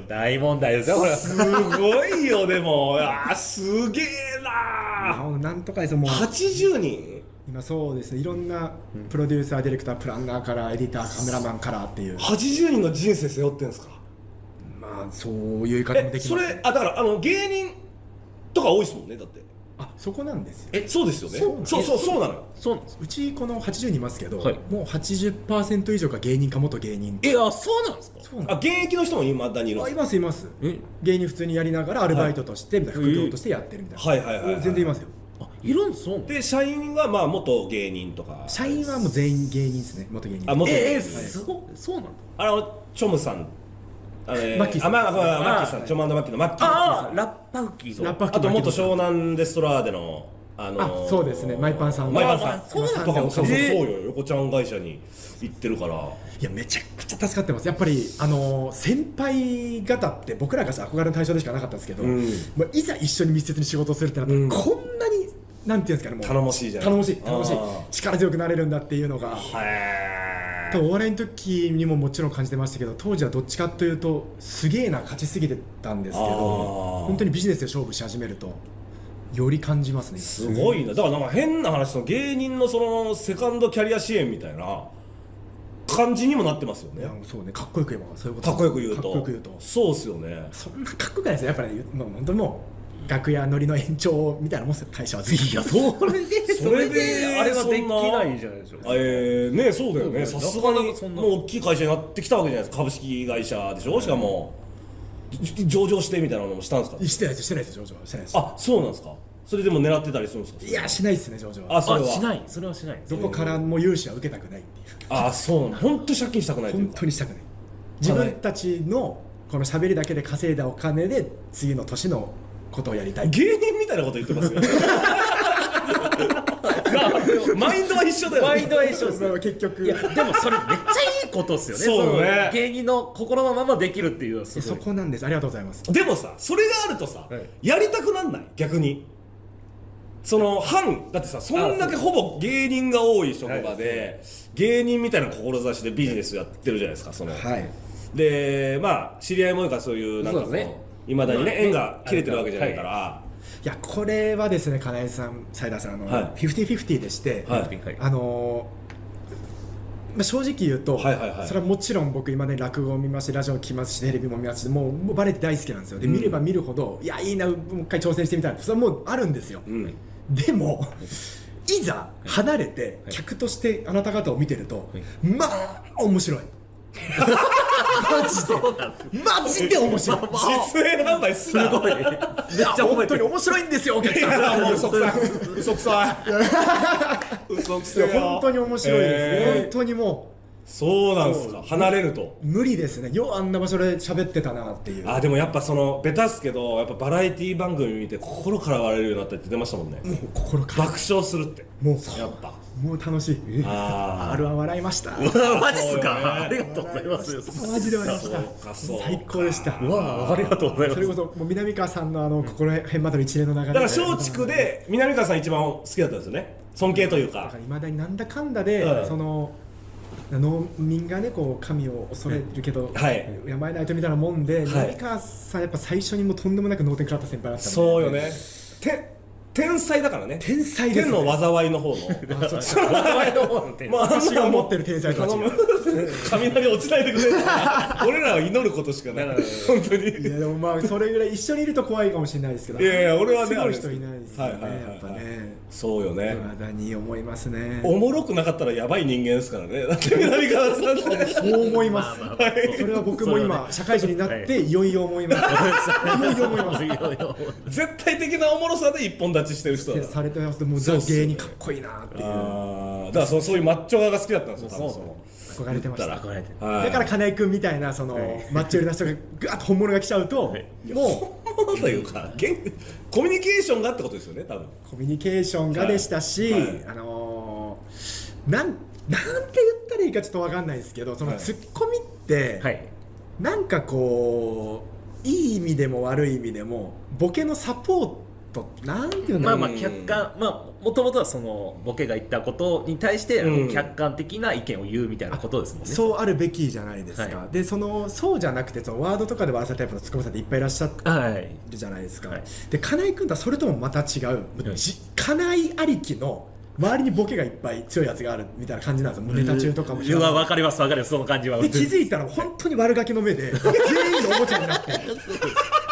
大問題ですよこれ
すごいよでも。あーすげえな
あなんとかですよもう。
80人？
今そうですね。いろんなプロデューサーディレクタープランナーからエディターカメラマンからっていう。
80人の人生背負ってんですか？
まあそういう言い方もできます
れあだからあの芸人とか多いですもんねだって
あそこなんですよ。
えそうですよね。
そう
そうそうそうなのよ。
そうなんです。
うちこの80人いますけど、
はい。
もう80%以上が芸人か元芸人。
えあそうなんですか？
そうなん
あ現役の人もいまだにいるん
あい
ですか？
ますいます。
え？
芸人普通にやりながらアルバイトとして、みたいな副業としてやってるみたいな、
はいはいはいはい。
全然いますよ。
あいるんですそうなん
で社員はまあ元芸人とか。
社員はもう全員芸人ですね。元芸人。
あ元芸人。
ええすごい。そうなんだ。
あのチョムさんあれ
マッキーさん。
あまあまあマッキーさ
あ
ん。チョムマッキーのマッキー。
ああラッパウキー
ラッパ
あと元湘南デストラーデのあの
そうですね。マイパンさん。
マイパンさん。
あそうなんだ
とかもそうそうよ。横ちゃん会社に行ってるから。
いやめちゃくちゃ助かってます。やっぱりあのー先輩方って僕らが憧れの対象でしかなかったんですけど、
うん。
まあ、いざ一緒に密接に仕事をするってなったら、
うん。
こんなになんていうんですかねもう。
頼もしいじゃない
頼もしい。頼もしい。力強くなれるんだっていうのが。
へ
多分お笑いの時にももちろん感じてましたけど当時はどっちかというとすげえな勝ちすぎてたんですけど本当にビジネスで勝負し始めるとより感じますね。
すごいな。だからなんか変な話その芸人のそのセカンドキャリア支援みたいな感じにもなってますよね。
そうね。かっこよく言えばそういうこと。
かっこよく言うと。
かっこよく言うと。
そうっすよね。
そんなかっこよくないですよ。やっぱり、もう本当にもう楽屋乗りの延長みたいなもんですよ会社は
いやそれで
それで
あれはできないじゃないでしょうか
えー、ねそうだよね。さすがにもう大きい会社になってきたわけじゃないですか。株式会社でしょ？しかも。じ上場してみたいなのもしたんですか？
してないですしてないです上場は。してないです。
あそうなんですか？それでも狙ってたりするんですか？
いやしないですね上場は。
あそれは。
あしない。それはしない。
どこからも融資は受けたくないっていう。
あそうなんだ。本当借金したくないという
本
か
当にしたくない。自分たちのこの喋りだけで稼いだお金で次の年のことをやりたい。
芸人みたいなこと言ってますよ。マインドは一緒だよ、ね、
マインドは一緒です
結局。
いやでもそれめっちゃいいことですよね。
そうね。
の芸人の心のままできるっていう
そこなんです。ありがとうございます。
でもさそれがあるとさ、
はい。
やりたくなんない？逆に。その反だってさそんだけほぼ芸人が多い職場で、芸人みたいな志でビジネスやってるじゃないですかその、
はい。
でまあ知り合いも多いからそういうなんか
そうですね
いまだにね、縁が切れてるわけじゃないから、
い。やこれはですね金井さん斉田さんあの、
はい。
フィフティフィフティでして、
はい。
はい。
あのまあ、正直言うと、
はいはいはい。
それはもちろん僕今ね落語を見ますしラジオを聞きますしテレビも見ますしもうもうバレエ大好きなんですよ。で、
うん。
見れば見るほどいやいいなもう一回挑戦してみたいそれはもうあるんですよ、
うん。
でもいざ離れて客としてあなた方を見てると、まあ面白いマジで。マジで面白い。
実演販売す
ごい。めっ
いや本当に面白いんですよお客さん。
もう嘘くさい。嘘くさい。嘘く
い。
さい
や本当に面白いです、
えー。
本当にも
そうなんですか離れると。
う無理ですね。ようあんな場所で喋ってたなっていう。
あでもやっぱそのベタっすけどやっぱバラエティ番組見て心から笑えるようになったって言ってましたもんね。
もう心から。
爆笑するって。
もう。
やっぱ
もう楽しい。
あ
R は笑いました。
マジっすか？ありがとうございます。
マジで笑いました。最高でした。
うわありがとうございます。
それこそもう南川さんのあのここら辺までの一連の流れ
だから松竹で南川さん一番好きだったんですよね。尊敬というか。
いまだになんだかんだで、
はい
その農民がねこう神を恐れるけど、
はい。
敬えないとみたいなもんで、
い。
南川さんやっぱ最初にもうとんでもなく脳天食らった先輩だったんで。
そうよね。て天才だからね。
天才ですね。
天の災いの方の。
災いの方の点
まあ
私が思ってる天才とは違う
雷落ちないでくれ俺らは祈ることしかない。本当に。
いやでもまあそれぐらい一緒にいると怖いかもしれないですけど。
いやいや俺はね
すごい人いないですよね、
はいはいはいはい。
やっぱね。
そうよね。
未だに思いますね。
おもろくなかったらやばい人間ですからね。だって南川さんって。
そう思います、
まあまあ
それは僕も今社会人になって いよいよ思います。いよいよ思います。
絶対的なおもろさで一本立ちしてる人だ。
されてます。もうザ芸人かっこいいなっていう。
だからそうそういうマッチョ側が好きだったんですよ
憧れてました。だから金井君みたいなその、マッチョ寄りな人がぐわっと本物が来ちゃうと、もう
本物というかコミュニケーションがってことですよね多分。
コミュニケーションがでしたし、あのーなんなんて言ったらいいかちょっとわかんないですけどその
はい。
ツッコミって、
はい。
なんかこういい意味でも悪い意味でもボケのサポートなんていうんだろう。
まあまあ客観まあもともとはそのボケが言ったことに対して、あの
うん。
客観的な意見を言うみたいなことですもんね。
そうあるべきじゃないですか、
はい。
でそのそうじゃなくてそのワードとかで笑ったタイプのツッコミさんっていっぱいいらっしゃる
はい。
じゃないですか、
はい。
で金井君とはそれともまた違う、じ金井ありきの周りにボケがいっぱい強いやつがあるみたいな感じなんですよ。もうネタ中とかも。
うわ分かります分かります。その感じは。
で気づいたら本当に悪ガキの目で全員のおもちゃになって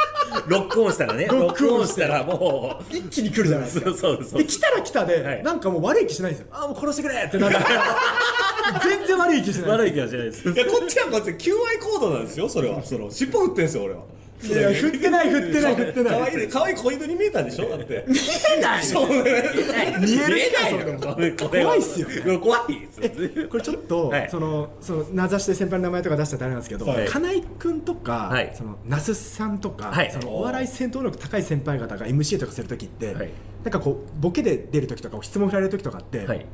ロックオンしたらね
ロッ
ク
クオンした
らもう。
一気に来るじゃないですか。
そうそうそう
で来たら来たで、
はい。
なんかもう悪い気しないんですよ。ああもう殺してくれってなる。全然悪い気しない。
悪い気はしないです。
いやこっちはこっち求愛コードなんですよそれは。その尻尾振ってんすよ俺はい
や振ってない振ってない振ってない。
可愛い可愛い子犬に見えたんでしょ？だって。
見えない。
そうね。
見える
見えないよ
そんな
これこれは
怖いっすよ。
怖い
これちょっと、
はい。
そのその名指して先輩の名前とか出したらあれなんですけど、
はい。
金井君とか、
はい。
その那須さんとか、
はい。
そのお笑い戦闘力高い先輩方が MC とかするときって、
はい。
なんかこうボケで出るときとか質問振られるときとかって、
はい。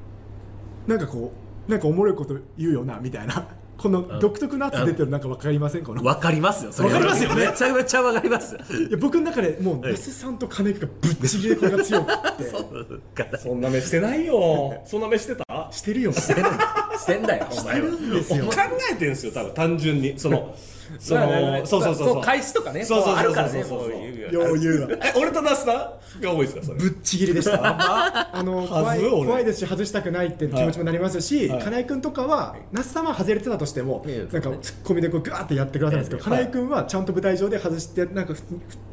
なんかこうなんかおもろいこと言うよなみたいなこの独特な圧出てるなんかわかりませんこの。
分かりますよそれ
わかりますよね？
めちゃめちゃ分かります
いや僕の中でもう那須さんと金井君がぶっちぎりでこれが強くて。
そうか
そんな目してないよ。そんな目してた？
してるよ。
してんだよお前は。
ですよ。
考えてんすよ多分単純に。その そのそうそうそうそう。
開始とかね。
そうそうそうそう。そうそう。
もう言う
よう言うわ
え俺と那須さんが多いですかそれ。
ぶっちぎりでした。あの怖い怖いですし外したくないって気持ちもなりますし、
はい。
金井君とかは那須さんは外れてたとしても、なんかツッコミでこうグワーってやってくださるんですけど、金井君はちゃんと舞台上で外してなんか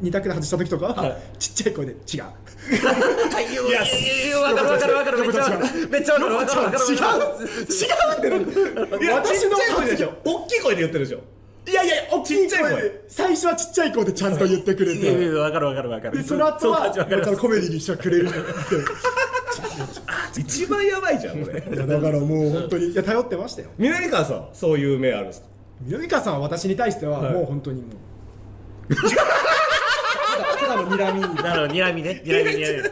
2択で外した時とかちっちゃい声で違う。
いやいや分かる分かる分かるめっちゃめっちゃ分かる分かる
違う違うってなる
いや
私の
ちっちゃい声でしょ大きい声で言ってるでしょ
いやいや大きい
ちっちゃい声
声で。最初はちっちゃい声でちゃんと言ってくれて。
や分かる分かる分かる。
でその後はコメディにしてはくれるんです
一番やばいじゃん俺
いやだからもう本当にいや頼ってましたよ。
南川さんそういう目あるんですか？
南川さんは私に対しては
はい。
もう本当にもう。ただの睨み
なるほど睨みね。睨み睨み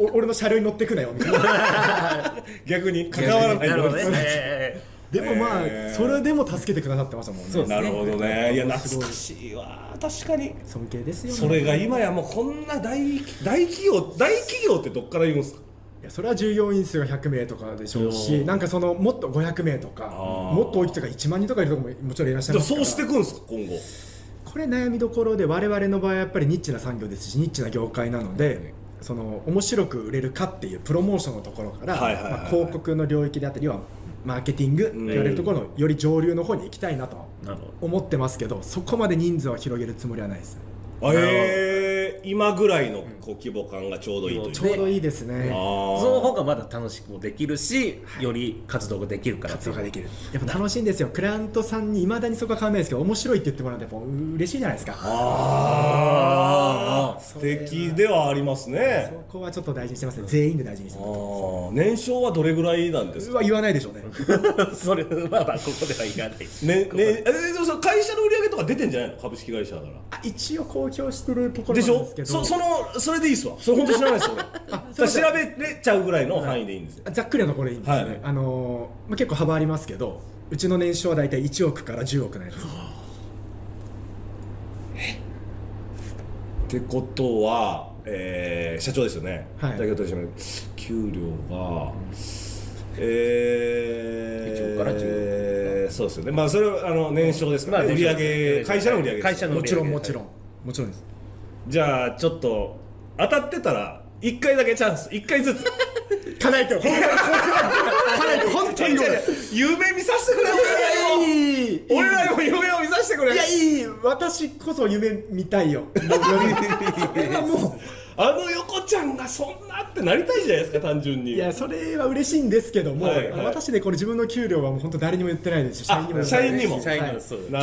お俺の車両に乗ってくなよみたいな。
逆に関わらないように。
え
でもまあ
へー。
それでも助けてくださってましたもんね。
そうです
なるほどね。いや懐かしいわ。確かに。
尊敬ですよね。
それが今やもうこんな大大企業大企業ってどっから言うんですか？
いやそれは従業員数が100名とかでしょうしなんかそのもっと500名とか
ー。
もっと大きいとか1万人とかいるところももちろんいらっしゃい
でも
ますから。
そうしていくんですか今後？
これ悩みどころで我々の場合はやっぱりニッチな産業ですしニッチな業界なのでその面白く売れるかっていうプロモーションのところから、まあ広告の領域であったり要はマーケティングと言われるところのより上流の方に行きたいなと思ってますけどそこまで人数は広げるつもりはないです。
えー、今ぐらいのこう規模感がちょうどいいという。
ちょうどいいですね。
あ
その方がまだ楽しくもできるしより活動ができるから
活動ができる。やっぱ楽しいんですよ。クライアントさんにいまだにそこは変わらないですけど面白いって言ってもらうとやっぱ嬉しいじゃないですか。
あー。素敵ではありますね。
そこはちょっと大事にしてますね。全員で大事にして
あ
ます。
ー。年商はどれぐらいなんですか？
言わないでしょうね。
それまあまあここでは言わない。
ねねえでもその会社の売り上げとか出てんじゃないの？株式会社だから。
あ一応公表してるところ
でしょ
なんですけど。
そそのそれでいいっすわ。それ本当知らないですよ。俺。調べれちゃうぐらいの範囲でいいんです。よ
ざっくりなところでいいんですね、
はい。
あのーまあ、結構幅ありますけどうちの年収は大体1億から10億ないです。
ってことは、えー社長ですよね、
はい。
代表取締役。給料がえー、
1億から10
そうですよね。まあそれはあの年商ですから、ね。
まあ
売上会社の売上
会社の売上。
もちろんもちろん。もちろんです
じゃあちょっと当たってたら1回だけチャンス1回ずつ。
金井君本当に金井君本当に
夢見させてくれ俺らにも
いい。
俺らにも夢を見させてくれ。
いやいい。私こそ夢見たいよ。それはもう
あの横ちゃんがそんなってなりたいじゃないですか単純に。
いやそれは嬉しいんですけども、
はいはい。
私ねこれ自分の給料はもう本当誰にも言ってないですし社員にも。
社員にも。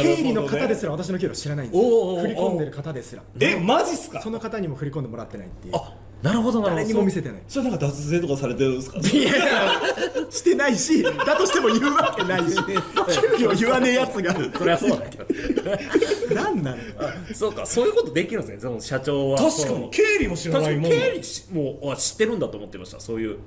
経理の方ですら私の給料知らないんですよ。
おーおーおー。
振り込んでる方ですら。
えマジっすか？
その方にも振り込んでもらってないっていう。
あなるほどなるほど。
誰にも見せてない。
それなんか脱税とかされてるんですか？
いやいや。してないしだとしても言うわけないし。給料言わねえやつが
そりゃそうだけど
何なの
そうかそういうことできるんですねその社長は
確かに経理も知らないもんだ
経理しもうあ知ってるんだと思ってましたそういう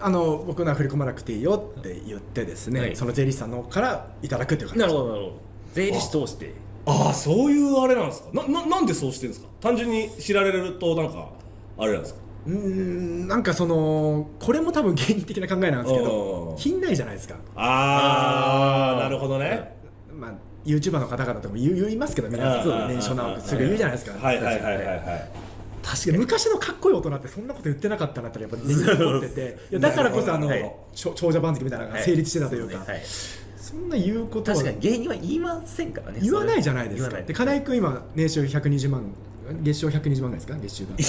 あの僕のは振り込まなくていいよって言ってですね、
はい
その税理士さんの方からいただくっていう形
なるほどなるほど税理士通して
ああそういうあれなんですかなななんでそうしてるんですか単純に知られるとなんかあれなんですか
うーんなんかそのこれも多分芸人的な考えなんですけ
うん
ど品ないじゃないですか。
ああなるほどね。
まあ YouTuber の方々とかも言いますけど皆さ
うん
ん年少なくすぐ言うじゃないですか。
はいはいはいはいはい。
確かに昔のかっこいい大人ってそんなこと言ってなかったなってやっぱ根に残ってて。いやだからこそあの、
はい。
長者番付みたいなのが成立してたというか、
はい。
そんな言うことは。
確かに芸人は言いませんからね
言わないじゃないですかで金井君今年収120万月賞120万ぐらいですか？月収が。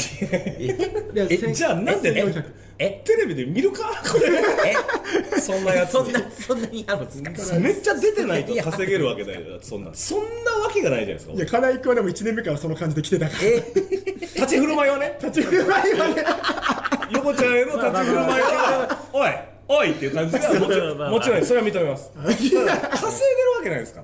え
で千
じゃあなんでね
？1400
え？
テレビで見るか？これ。そんなやつ。
そんなそんなにあるんですか？
めっちゃ出てないと稼げるわけだよ。そんな。そんなわけがないじゃないですか。
いや金井君はでも1年目からその感じで来てたから。
え？
立ち振る舞いはね？
立ち振る舞いはね。
横ちゃんへの立ち振る舞いはおいおいっていう感じがもちろんそれは認めます。稼いでるわけないですか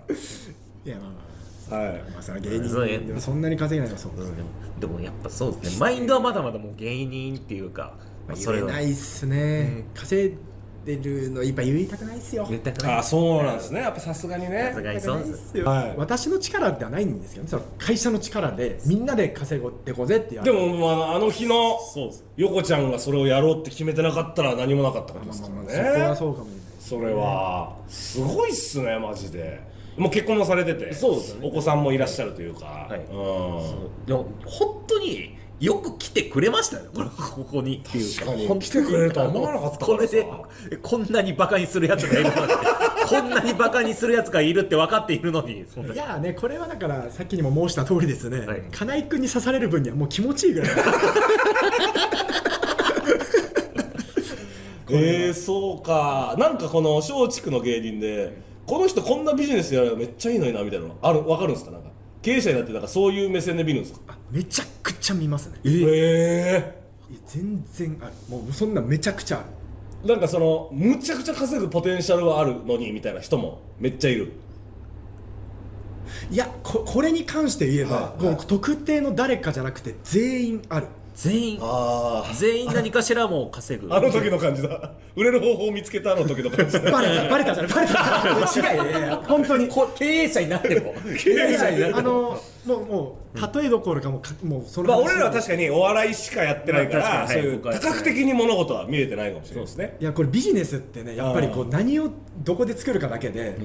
いやまあま
らはい。
あまあそれは芸人でもそんなに稼げないそう。
うん。でもでもやっぱそうですね。マインドはまだまだもう芸人っていうか、まあ、それは。
言えないっすね、稼いでるのやっぱ言いたくないっすよ。
言ったくない。
あそうなんですね。やっぱさすがにね。
さすがにそうです
よ。
はい。
私の力ではないんですけどね。その会社の力でみんなで稼ごってこうぜってや
でも、まあ、あの日の横ちゃんがそれをやろうって決めてなかったら何もなかったことですから
まあまあまあそこは
ね
そうかもしれない。
それは。すごいっすねマジでもう結婚もされてて
そうですよね。
お子さんもいらっしゃるというか、
はい。
うん。
でも本当によく来てくれましたよ。これここにっていう。
確かに。来てくれるとは思わなかった
これでこんなにバカにするやつがいるのに こんなにバカにするやつがいるって分かっているのに。い
やねこれはだからさっきにも申した通りですね、
はい。
金井君に刺される分にはもう気持ちいいぐらい。
えー、そうか。なんかこの松竹の芸人でこの人こんなビジネスやるのめっちゃいいのになみたいなのある分かるんですか？なんか経営者になってなんかそういう目線で見るんですか？
あめちゃくちゃ見ますね。
ええ
いや全然ある。もうそんなめちゃくちゃある。
なんかそのむちゃくちゃ稼ぐポテンシャルはあるのにみたいな人もめっちゃいる。
いやここれに関して言えば、
はい。
もう特定の誰かじゃなくて全員ある
全員
あ
全員何かしらもう稼ぐ。
あの時の感じだ。売れる方法を見つけたあの時の感じだ。
バレたバレたじゃない。バレた。違ういやいや本当に。
こ 経営者になっても。経営者になっても。
あのもうもう例えどころかもうかもうその
まあ俺らは確かにお笑いしかやってないから、
まあ
そういう
はい。
多角的に物事は見えてないかもしれないですね。
いやこれビジネスってねやっぱりこう何をどこで作るかだけで、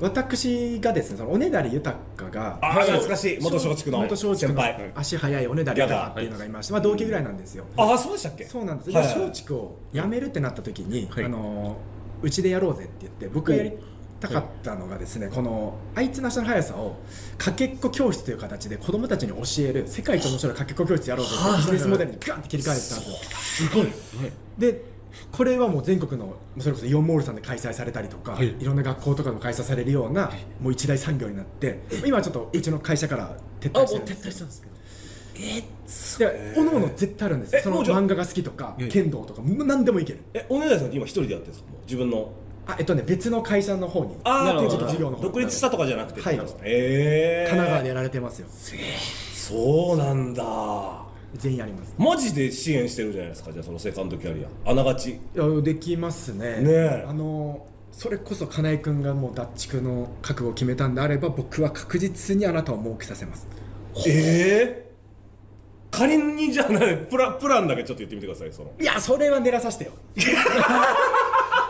私がですねそのおねだり豊が
ああ懐かしい。元松竹の
元松竹の
先輩。
足早いおねだり豊っていうのがいまして、まあ、同期ぐらいなんですよ、
ああそうでしたっけ？
そうなんです、
は
松竹を辞めるってなった時に、
はい。
あのうちでやろうぜって言って僕がやりたかったのがですね、このあいつの足の速さをかけっこ教室という形で子供たちに教える世界一面白いかけっこ教室やろうぜってビジネスモデルにガンって切り替えてたんですよ。
すごい。
でこれはもう全国のそれこそイオンモールさんで開催されたりとか、い、ろんな学校とかでも開催されるような、もう一大産業になって今はちょっとうちの会社から撤退してるんです
撤退したんですけどえ
でおのおの絶対あるんですよ。その漫画が好きとか剣道とか何でもいける。
えおねだりさんって今一人でやってるんですか？自分の。
あえっとね別の会社の方に。
ああ
なるほど
事業の方
独立したとかじゃなくて
はい。
ええ
神奈川でやられてますよ。
そうなんだ
全員あります。
マジで支援してるじゃないですかじゃあそのセカンドキャリア。あながち。
いやできますね。
ねえ。
あのそれこそ金井君がもう脱畜の覚悟を決めたんであれば僕は確実にあなたを儲けさせます。
ええ仮にじゃあねプラプランだけちょっと言ってみてくださいその。
いやそれは狙らさせてよ。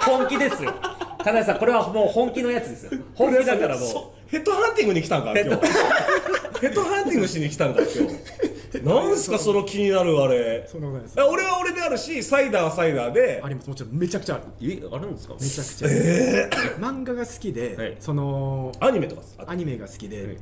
本気ですよ。金井さんこれはもう本気のやつですよ。本気だからも
そう。ヘッドハンティングに来たんか今日。ヘッドハンティングしに来たんか今日 なんすかその気になるあれ。
そんなことないです。
え俺は俺であるしサイダーはサイダーで。
あります。もちろんめちゃくちゃある。
えあるんですか？
めちゃくちゃ。ある、漫画が好きで、
はい。
その
アニメとかあ
アニメが好きで、
はい。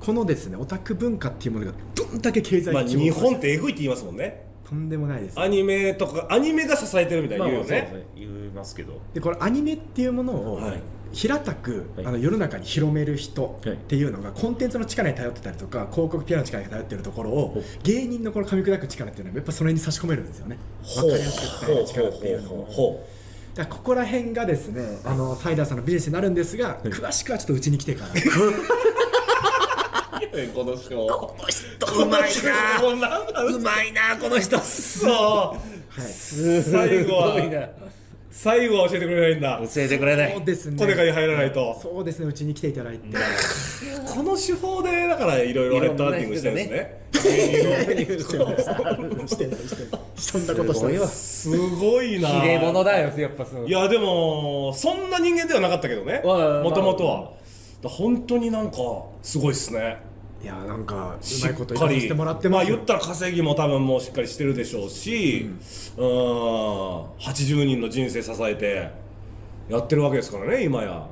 このですねオタク文化っていうものがどんだけ経済
まあ日本ってエグいって言いますもんね。
とんでもないです。
アニメとかアニメが支えてるみたいに言うよね。
まあそうですね。言いますけど。
でこれアニメっていうものを、
はい
平たく、
はい。
あの世の中に広める人
はい。
っていうのがコンテンツの力に頼ってたりとか広告 PR の力に頼ってるところを芸人のこの噛み砕く力っていうのはやっぱその辺に差し込めるんですよね。分かりやすく伝える力っていうのを
ほ
だここら辺がですねあのサイダーさんのビジネスになるんですが、詳しくはちょっとうちに来てから。
うこの人。この
人うまいな。
もう
まいな。この人。
そう。
はい。
最後は最後は教えてくれないんだ。
教えてくれない。
そうですね。
コネカに入らないと。
そうですねうちに来ていただいて、
この手法でだからいろいろヘッドハンティングしてるんですね。
してないしてない。そんなことしてない。です
すごいな。
綺麗者だよやっぱそう。
いやでもそんな人間ではなかったけどね。
まあ
もともとは。だ本当になんかすごいっすね
いやなんかう
し
まいこと
っかり
言わせてもらって
まあ言ったら稼ぎも多分もうしっかりしてるでしょうしうん80人の人生支えてやってるわけですからね今や。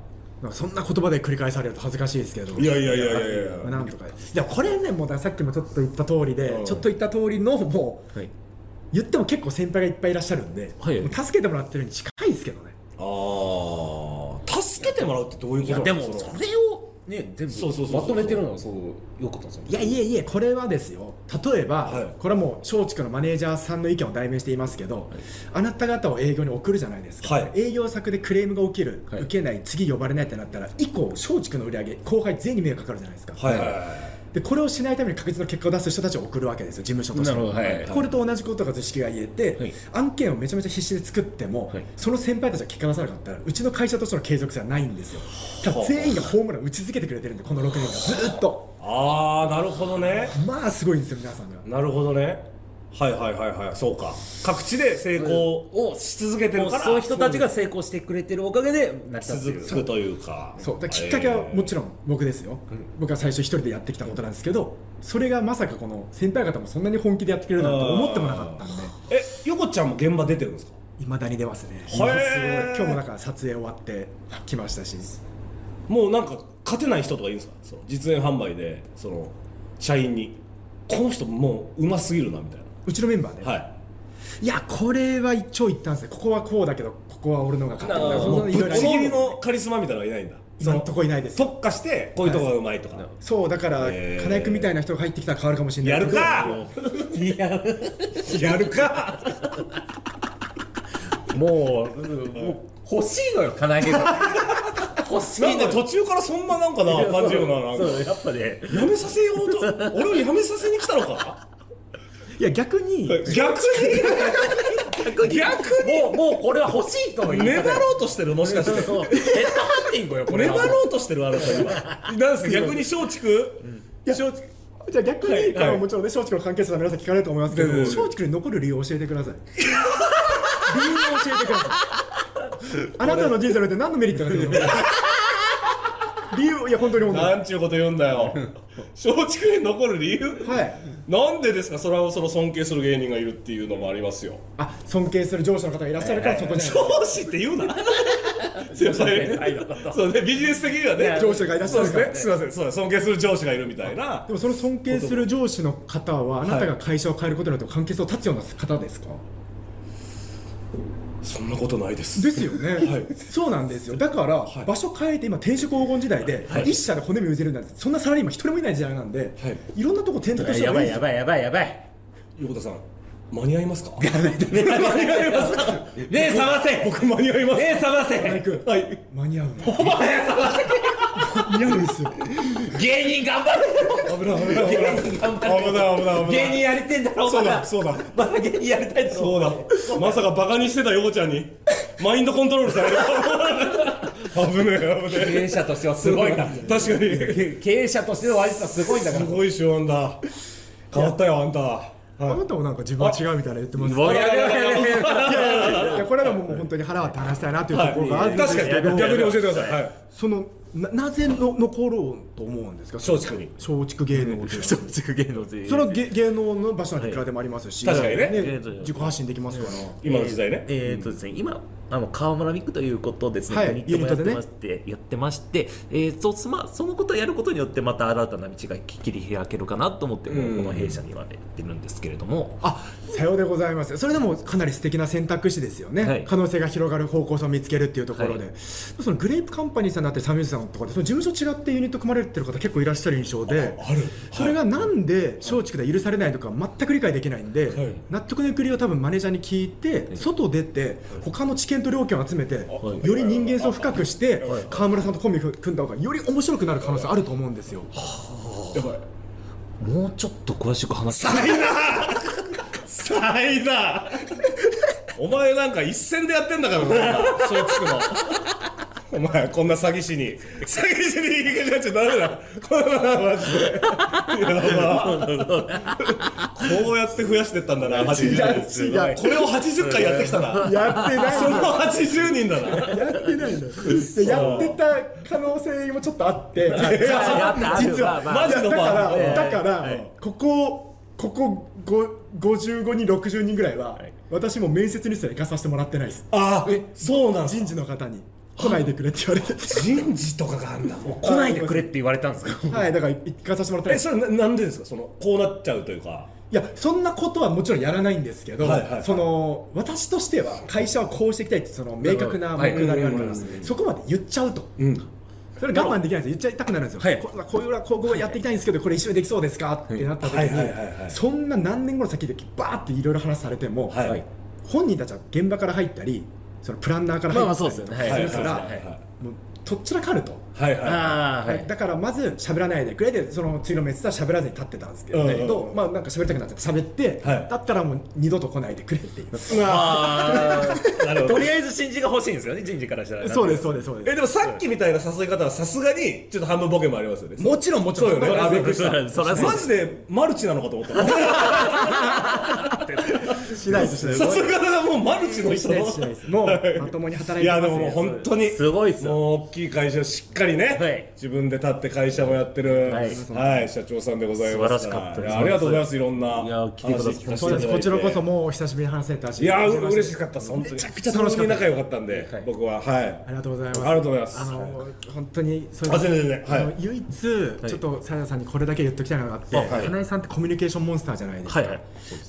そんな言葉で繰り返されると恥ずかしいですけど。
いやいやいやいやいや。
まあなんとか。いやこれねもうさっきもちょっと言った通りで、
うん。
ちょっと言った通りのもう
はい。
言っても結構先輩がいっぱいいらっしゃるんで、
はい。
助けてもらってるに近いですけどね。
ああ助けてもらうってどういう
い
こと
やでも
そ
れをね全
そうそうそうそう。
部まとめてるのはそうよかったですよね
いやいえいえこれはですよ。例えば、
はい。
これはもう松竹のマネージャーさんの意見を代弁していますけど、あなた方を営業に送るじゃないですか、
はい。
営業先でクレームが起きる、
はい。
受けない次呼ばれないってなったら以降松竹の売り上げ後輩全員に迷惑かかるじゃないですか、
はいはいはい
でこれをしないために確実な結果を出す人たちを送るわけですよ事務所として。
はい。
これと同じことが図式が言えて、
はい。
案件をめちゃめちゃ必死で作っても、
はい。
その先輩たちが結果出さなかったらうちの会社としての継続性はないんですよ。ただ全員がホームラン打ち続けてくれてるんでこの6年間ずっと。
ああなるほどね。
まあすごいんですよ皆さんが。
なるほどねはいはいはいはいそうか。各地で成功をし続けてるから
そういう人たちが成功してくれてるおかげで成り立って
続
る
くというか。
そう。だきっかけはもちろん僕ですよ、僕は最初一人でやってきたことなんですけどそれがまさかこの先輩方もそんなに本気でやってくれるなんて思ってもなかったんで。
え横ちゃんも現場出てるんですか？
いまだに出ますね。
へー。
すごい今日もだから撮影終わって来ましたし。
もうなんか勝てない人とかいるんですか？その実演販売でその社員にこの人もううますぎるなみたいう
ちのメンバーで、
なはい。
い、やこれは一長一短ですね。ここはこうだけどここは俺の方が勝ってる。そん
もうぶっ
ないろいろ。あり
ちぎりのカリスマみたいなのはいないんだ。
今のとこいないです。
特化してこういうとこがうまい。とか、
そうだから金井君みたいな人が入ってきたら変わるかもしれな
や
いけど。
るか。
いや
やるか。
もううんもう欲しいのよ金井が欲しいの。よ
なんか途中からそんななんかな感じよななんか。
そうやっぱね。
やめさせようと俺をやめさせに来たのか？
いや逆に
逆に？
逆に？
逆
もうもうこれは欲しいとも言い
粘
方
ろうとしてるもしかして。
ヘッドハンティングよこれは。
粘ろうとしてるあなた今。なんですか？逆に松竹？松竹？
じゃあ逆に、
はい
もちろんね松竹の関係者の皆さん聞かれると思いますけど松竹に残る理由を教えてください。理由を教えてください。あなたの人生において何のメリットが出るの？理由いや本当に本当に。
なんちゅうこと言うんだよ。松竹に残る理由？
はい。
なんでですか？それはその尊敬する芸人がいるっていうのもありますよ。
あ尊敬する上司の方がいらっしゃるからそこじゃない
上司って言うな。先輩。そうねビジネス的にはね。
上司がいらっしゃ
そう
るから
ですね。すいません。そうだ尊敬する上司がいるみたいな。
でもその尊敬する上司の方はあなたが会社を変えることによって関係性を断つような方ですか？
そんなことないです。
ですよね、
はい。
そうなんですよ。だから、
い。
場所変えて今転職黄金時代で、一社で骨身を譲るなんてそんなサラリーマン一人もいない時代なんで、
はい。
い、ろんなとこ転々とした
やばいやばいやばいやばい。
横田さん間に合いますか？
目覚ませ。
僕間に合います。
目覚ませ。
はい。
間に合うの？間に合うんです。よ
芸人頑張れ
危ない危ない危ない。危ない危ない危ない
芸人やりてんだろ
そう
まだ。
だそうだ。
まだ芸人やりたいだろ
そうだ。まさかバカにしてた横ちゃんに。マインドコントロールされる危ねえ危
経
ね
営者としてはすごいな。
え確かに。
経営者としての割りはすごいんだから
すごい手腕だ。変わったよあんた。
あなたもなんか自分は違うみたいな言ってます
い。やいやいやいやいや。
いやいやこれはもう本当に腹割って話したいなというところがあるんです
確かに
けど
逆に教えてくださいはい
そのななぜの残ろうと思うんですか？
松竹に。
松竹芸能で
松竹芸能で。
それは芸芸能の場所なんていくらでもありますし、
確かにね。
えー
自己発信できますから、
今の時代ね。
えーとですね、今あの川村ミクということをですね、
はい
ユニットもやってまして、やってまして、えーとそまあそのことをやることによってまた新たな道が切り開けるかなと思って、この弊社にはねってるんですけれども、
あさようでございます。それでもかなり素敵な選択肢ですよね、
はい。
可能性が広がる方向性を見つけるっていうところで、
はい。
そのグレープカンパニーさんだってサミューズさんとかでその事務所違ってユニット組まれてる方結構いらっしゃる印象でそれがなんで松竹で許されないのか全く理解できないんで、
はい。
納得のいく理由を多分マネージャーに聞いて、外出て他の知見と料金を集めて、より人間性を深くして、川村さんとコンビ組んだ方がより面白くなる可能性あると思うんですよ。
やばい。
もうちょっと詳しく話して
サイダーお前なんか一戦でやってんだからな松竹のお前こんな詐欺師に詐欺師に言いかかっちゃダメだ。こんなマジでやばこうやって増やしてったんだな80
違う違う。
これを80回やってきたな。
やってない。
その80人だな。
やってないのでやってた可能性もちょっとあって。実は、
まあまあ
だから、
ええ
だから、
はい。
ここここご55人60人ぐらいは、私も面接にすら行かさせてもらってないです。
あえそうなんす
人事の方に来ないでくれって言われて
人事とかがあんだ。
来ないでくれって言われたんですか？
はいだから行かさせてもらってない。です
えそれななんでですか？そのこうなっちゃうというか。
いやそんなことはもちろんやらないんですけど、
はいはいはい。
その私としては会社はこうしていきたいってその明確な目標があるから、そこまで言っちゃうと、
うん。
それ我慢できないんですよ。言っちゃいたくなるんですよ、
はい。
ここういうこうやっていきたいんですけどこれ一緒にできそうですか？ってなった時に、
はい。はいはいはい
そんな何年後の先でバーっていろいろ話されても、
はいはい。
本人たちは現場から入ったりそのプランナーから入ったりとかするからもうとっちらかると。
はいはい
ああはい。
だからまず喋らないでくれでその次のメンツは喋らずに立ってたんですけど、
うんうんうん。
とまあなんか喋りたくなって喋って、
はい。
だったらもう二度と来ないでくれってい
とりあえず新人が欲しいんですよね人事からしたら
そうですそうですそうです。
えでもさっきみたいな誘い方はさすがにちょっと半分ボケもありますよね。
もちろんもちろん。
そうよね。あびっくりし
そ
マジでマルチなのかと思った。
しないですしないです。
さすがだもうマルチの人。
もうまともに働いてます
いやでも本当に。
すごいっすよ。
もう大きい会社をしっかりね、
はい。
自分で立って会社もやってる
は
はいい、社長さんでございます
素晴らしかったです。
いやありがとうございますいろんない
や聞いてください。
話聞かせ
そうです
ていただいて。
こちらこそもうお久しぶりに話せたし
いや嬉しかったです本当に。めちゃくちゃ
楽しかった
仲良かったんで、僕は。はい。
ありがとうございます。
ありがとうございます。
あの本当にそう
あ全然全然。はい。
あの唯一ちょっとさやさんにこれだけ言っときたいのがあって、
はい。
花井さんってコミュニケーションモンスターじゃないですか、
はいはい。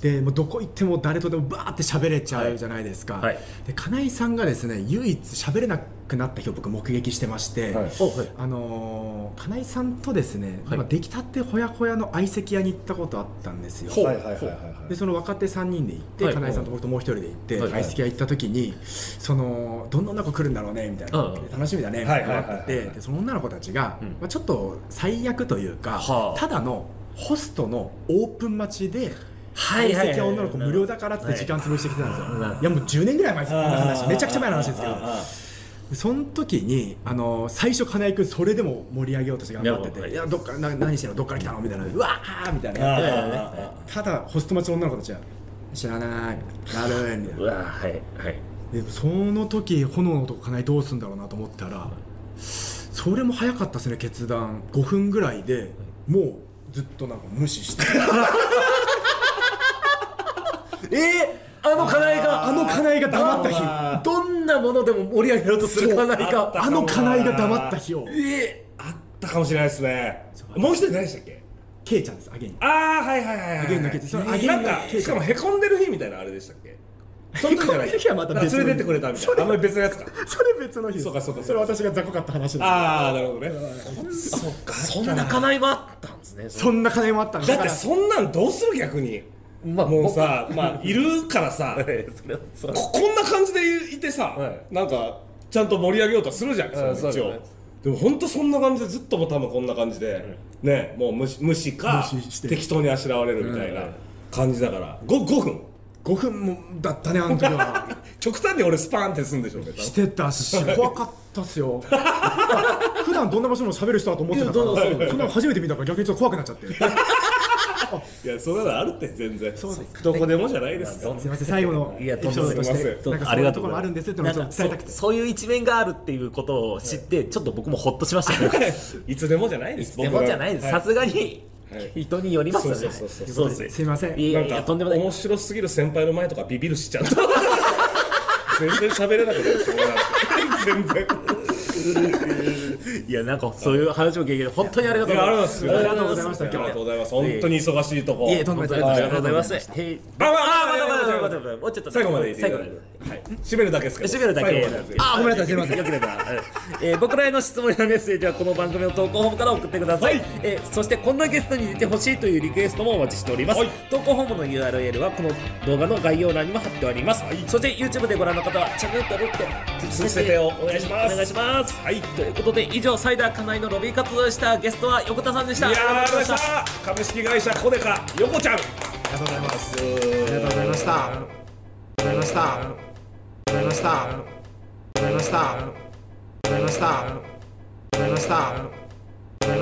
でもうどこ行っても誰とでもバーって喋れちゃうじゃないですか、
はい。
で金井さんがですね唯一喋れなくなった日を僕目撃してまして、
はい。
おはい。
あのー金井さんとですね、
はい。
まあ出来たてほやほやの相席屋に行ったことあったんですよ。
はいはいはいはいはい。
でその若手3人で行って、
はい。
金井さんと僕ともう一人で行って、
はい。
相席屋行った時にそのどんな女の子来るんだろうねみたいな、
うん
楽しみだねみたいななっててでその女の子たちが、
うん。
まあ、ちょっと最悪というか、
はあ。
ただのホストのオープン待ちで。
はいはいはい
相席屋女の子無料だからって時間潰してきてたんですよ、
はい
い、やもう10年ぐらい前ですめちゃくちゃ前の話ですけどその時にあの最初金井君それでも盛り上げようとして頑張ってて「いやどっかな何してんの？どっから来たの?」みたいな「うわー!」みたいな。やってただホスト待ちの女の子たちは「知らない」みたいな「なる」みたいうな
わはいはい。
でその時炎の男金井どうすんだろうなと思ったらそれも早かったですね決断。5分ぐらいでもうずっとなんか無視して。
えー、あの金井が
あの金井が黙った日。
あ
どんなものでも盛り上げようとする金井が。
あの金井が黙った日を。
え
あったかもしれないですね。もう一人何でしたっけ？
ケイちゃんです。アゲイン。
ああはいはいはいはい
アゲインのケイちゃん。
しかもへこんでる日みたいなあれでしたっけ？その時じゃない
はまた別の
連れてってくれたみたいな。あんまり別のやつか。
それ別の日
そうかそうか
それ私が雑魚かった話です。
ああなるほどね。そっか。
そんな金井もあったんですね。
そんな金井もあったん
だってそんなんどうする逆に
まあ
もうさまあ いるからさ ここんな感じでいてさ、
はい。
なんかちゃんと盛り上げようとするじゃん、その一応。
ですね。
でも本当そんな感じでずっともう多分こんな感じで、ねもう無視無視か
無視して。
適当にあしらわれるみたいな感じだから、5, 5分。
5分もだったねあの時は。
極端に俺スパーンってするんでしょうね多分
してたし怖かったっすよ。普段どんな場所でも喋る人だと思ってたからそんなの初めて見たから逆にちょっと怖くなっちゃって
いやそんなのあるって全然。どこでもじゃないですか
すみません最後のエ
いや
と
んでもない。
てなんかそういうところもあるんですっ伝えたくて。
そそういう一面があるっていうことを知ってちょっと僕もホッとしましたね
い。つでもじゃないです。
でもじゃないです。
は
さすがに
はい。
人によりますよね。
そうそうそうそう。
そうです。ね
すいません。
いやいや
なんか
とんでもない。
面白すぎる先輩の前とかビビるしちゃんと 全然喋れなくなるし全然
いやなんかそういう話も聞いて本当にありがとう
ございます。
ありがとうございました。
ありがとうございます。本当に忙しいとこ。
いえとんでもない。
ありがとうございます。
あまあ
あ、まだまだ
まあ
まだまだもうちょっと
最後まで
最後まで。
はい。締めるだけですけど
締めるだけ。あ、ごめんなさい、すみません。よければ、えー僕らへの質問やメッセージはこの番組の投稿フォームから送ってください。
はい。
えーそしてこんなゲストに出てほしいというリクエストもお待ちしております。
はい。
投稿フォームの URL はこの動画の概要欄にも貼っております。そして YouTube でご覧の方はチャンネル登録と
通知設定をお願いします。
お願いします。はい、ということで以上サイダーカナイのロビー活動でした。ゲストは横田さんでした。
いやーありがとうございま
し
した。株式会社コデカ横ちゃん
ありがとうございます。ありがとうございました。ありがとうございました。ありがとうございました。ありがとうございました。ありがとうございました。ありがとうございました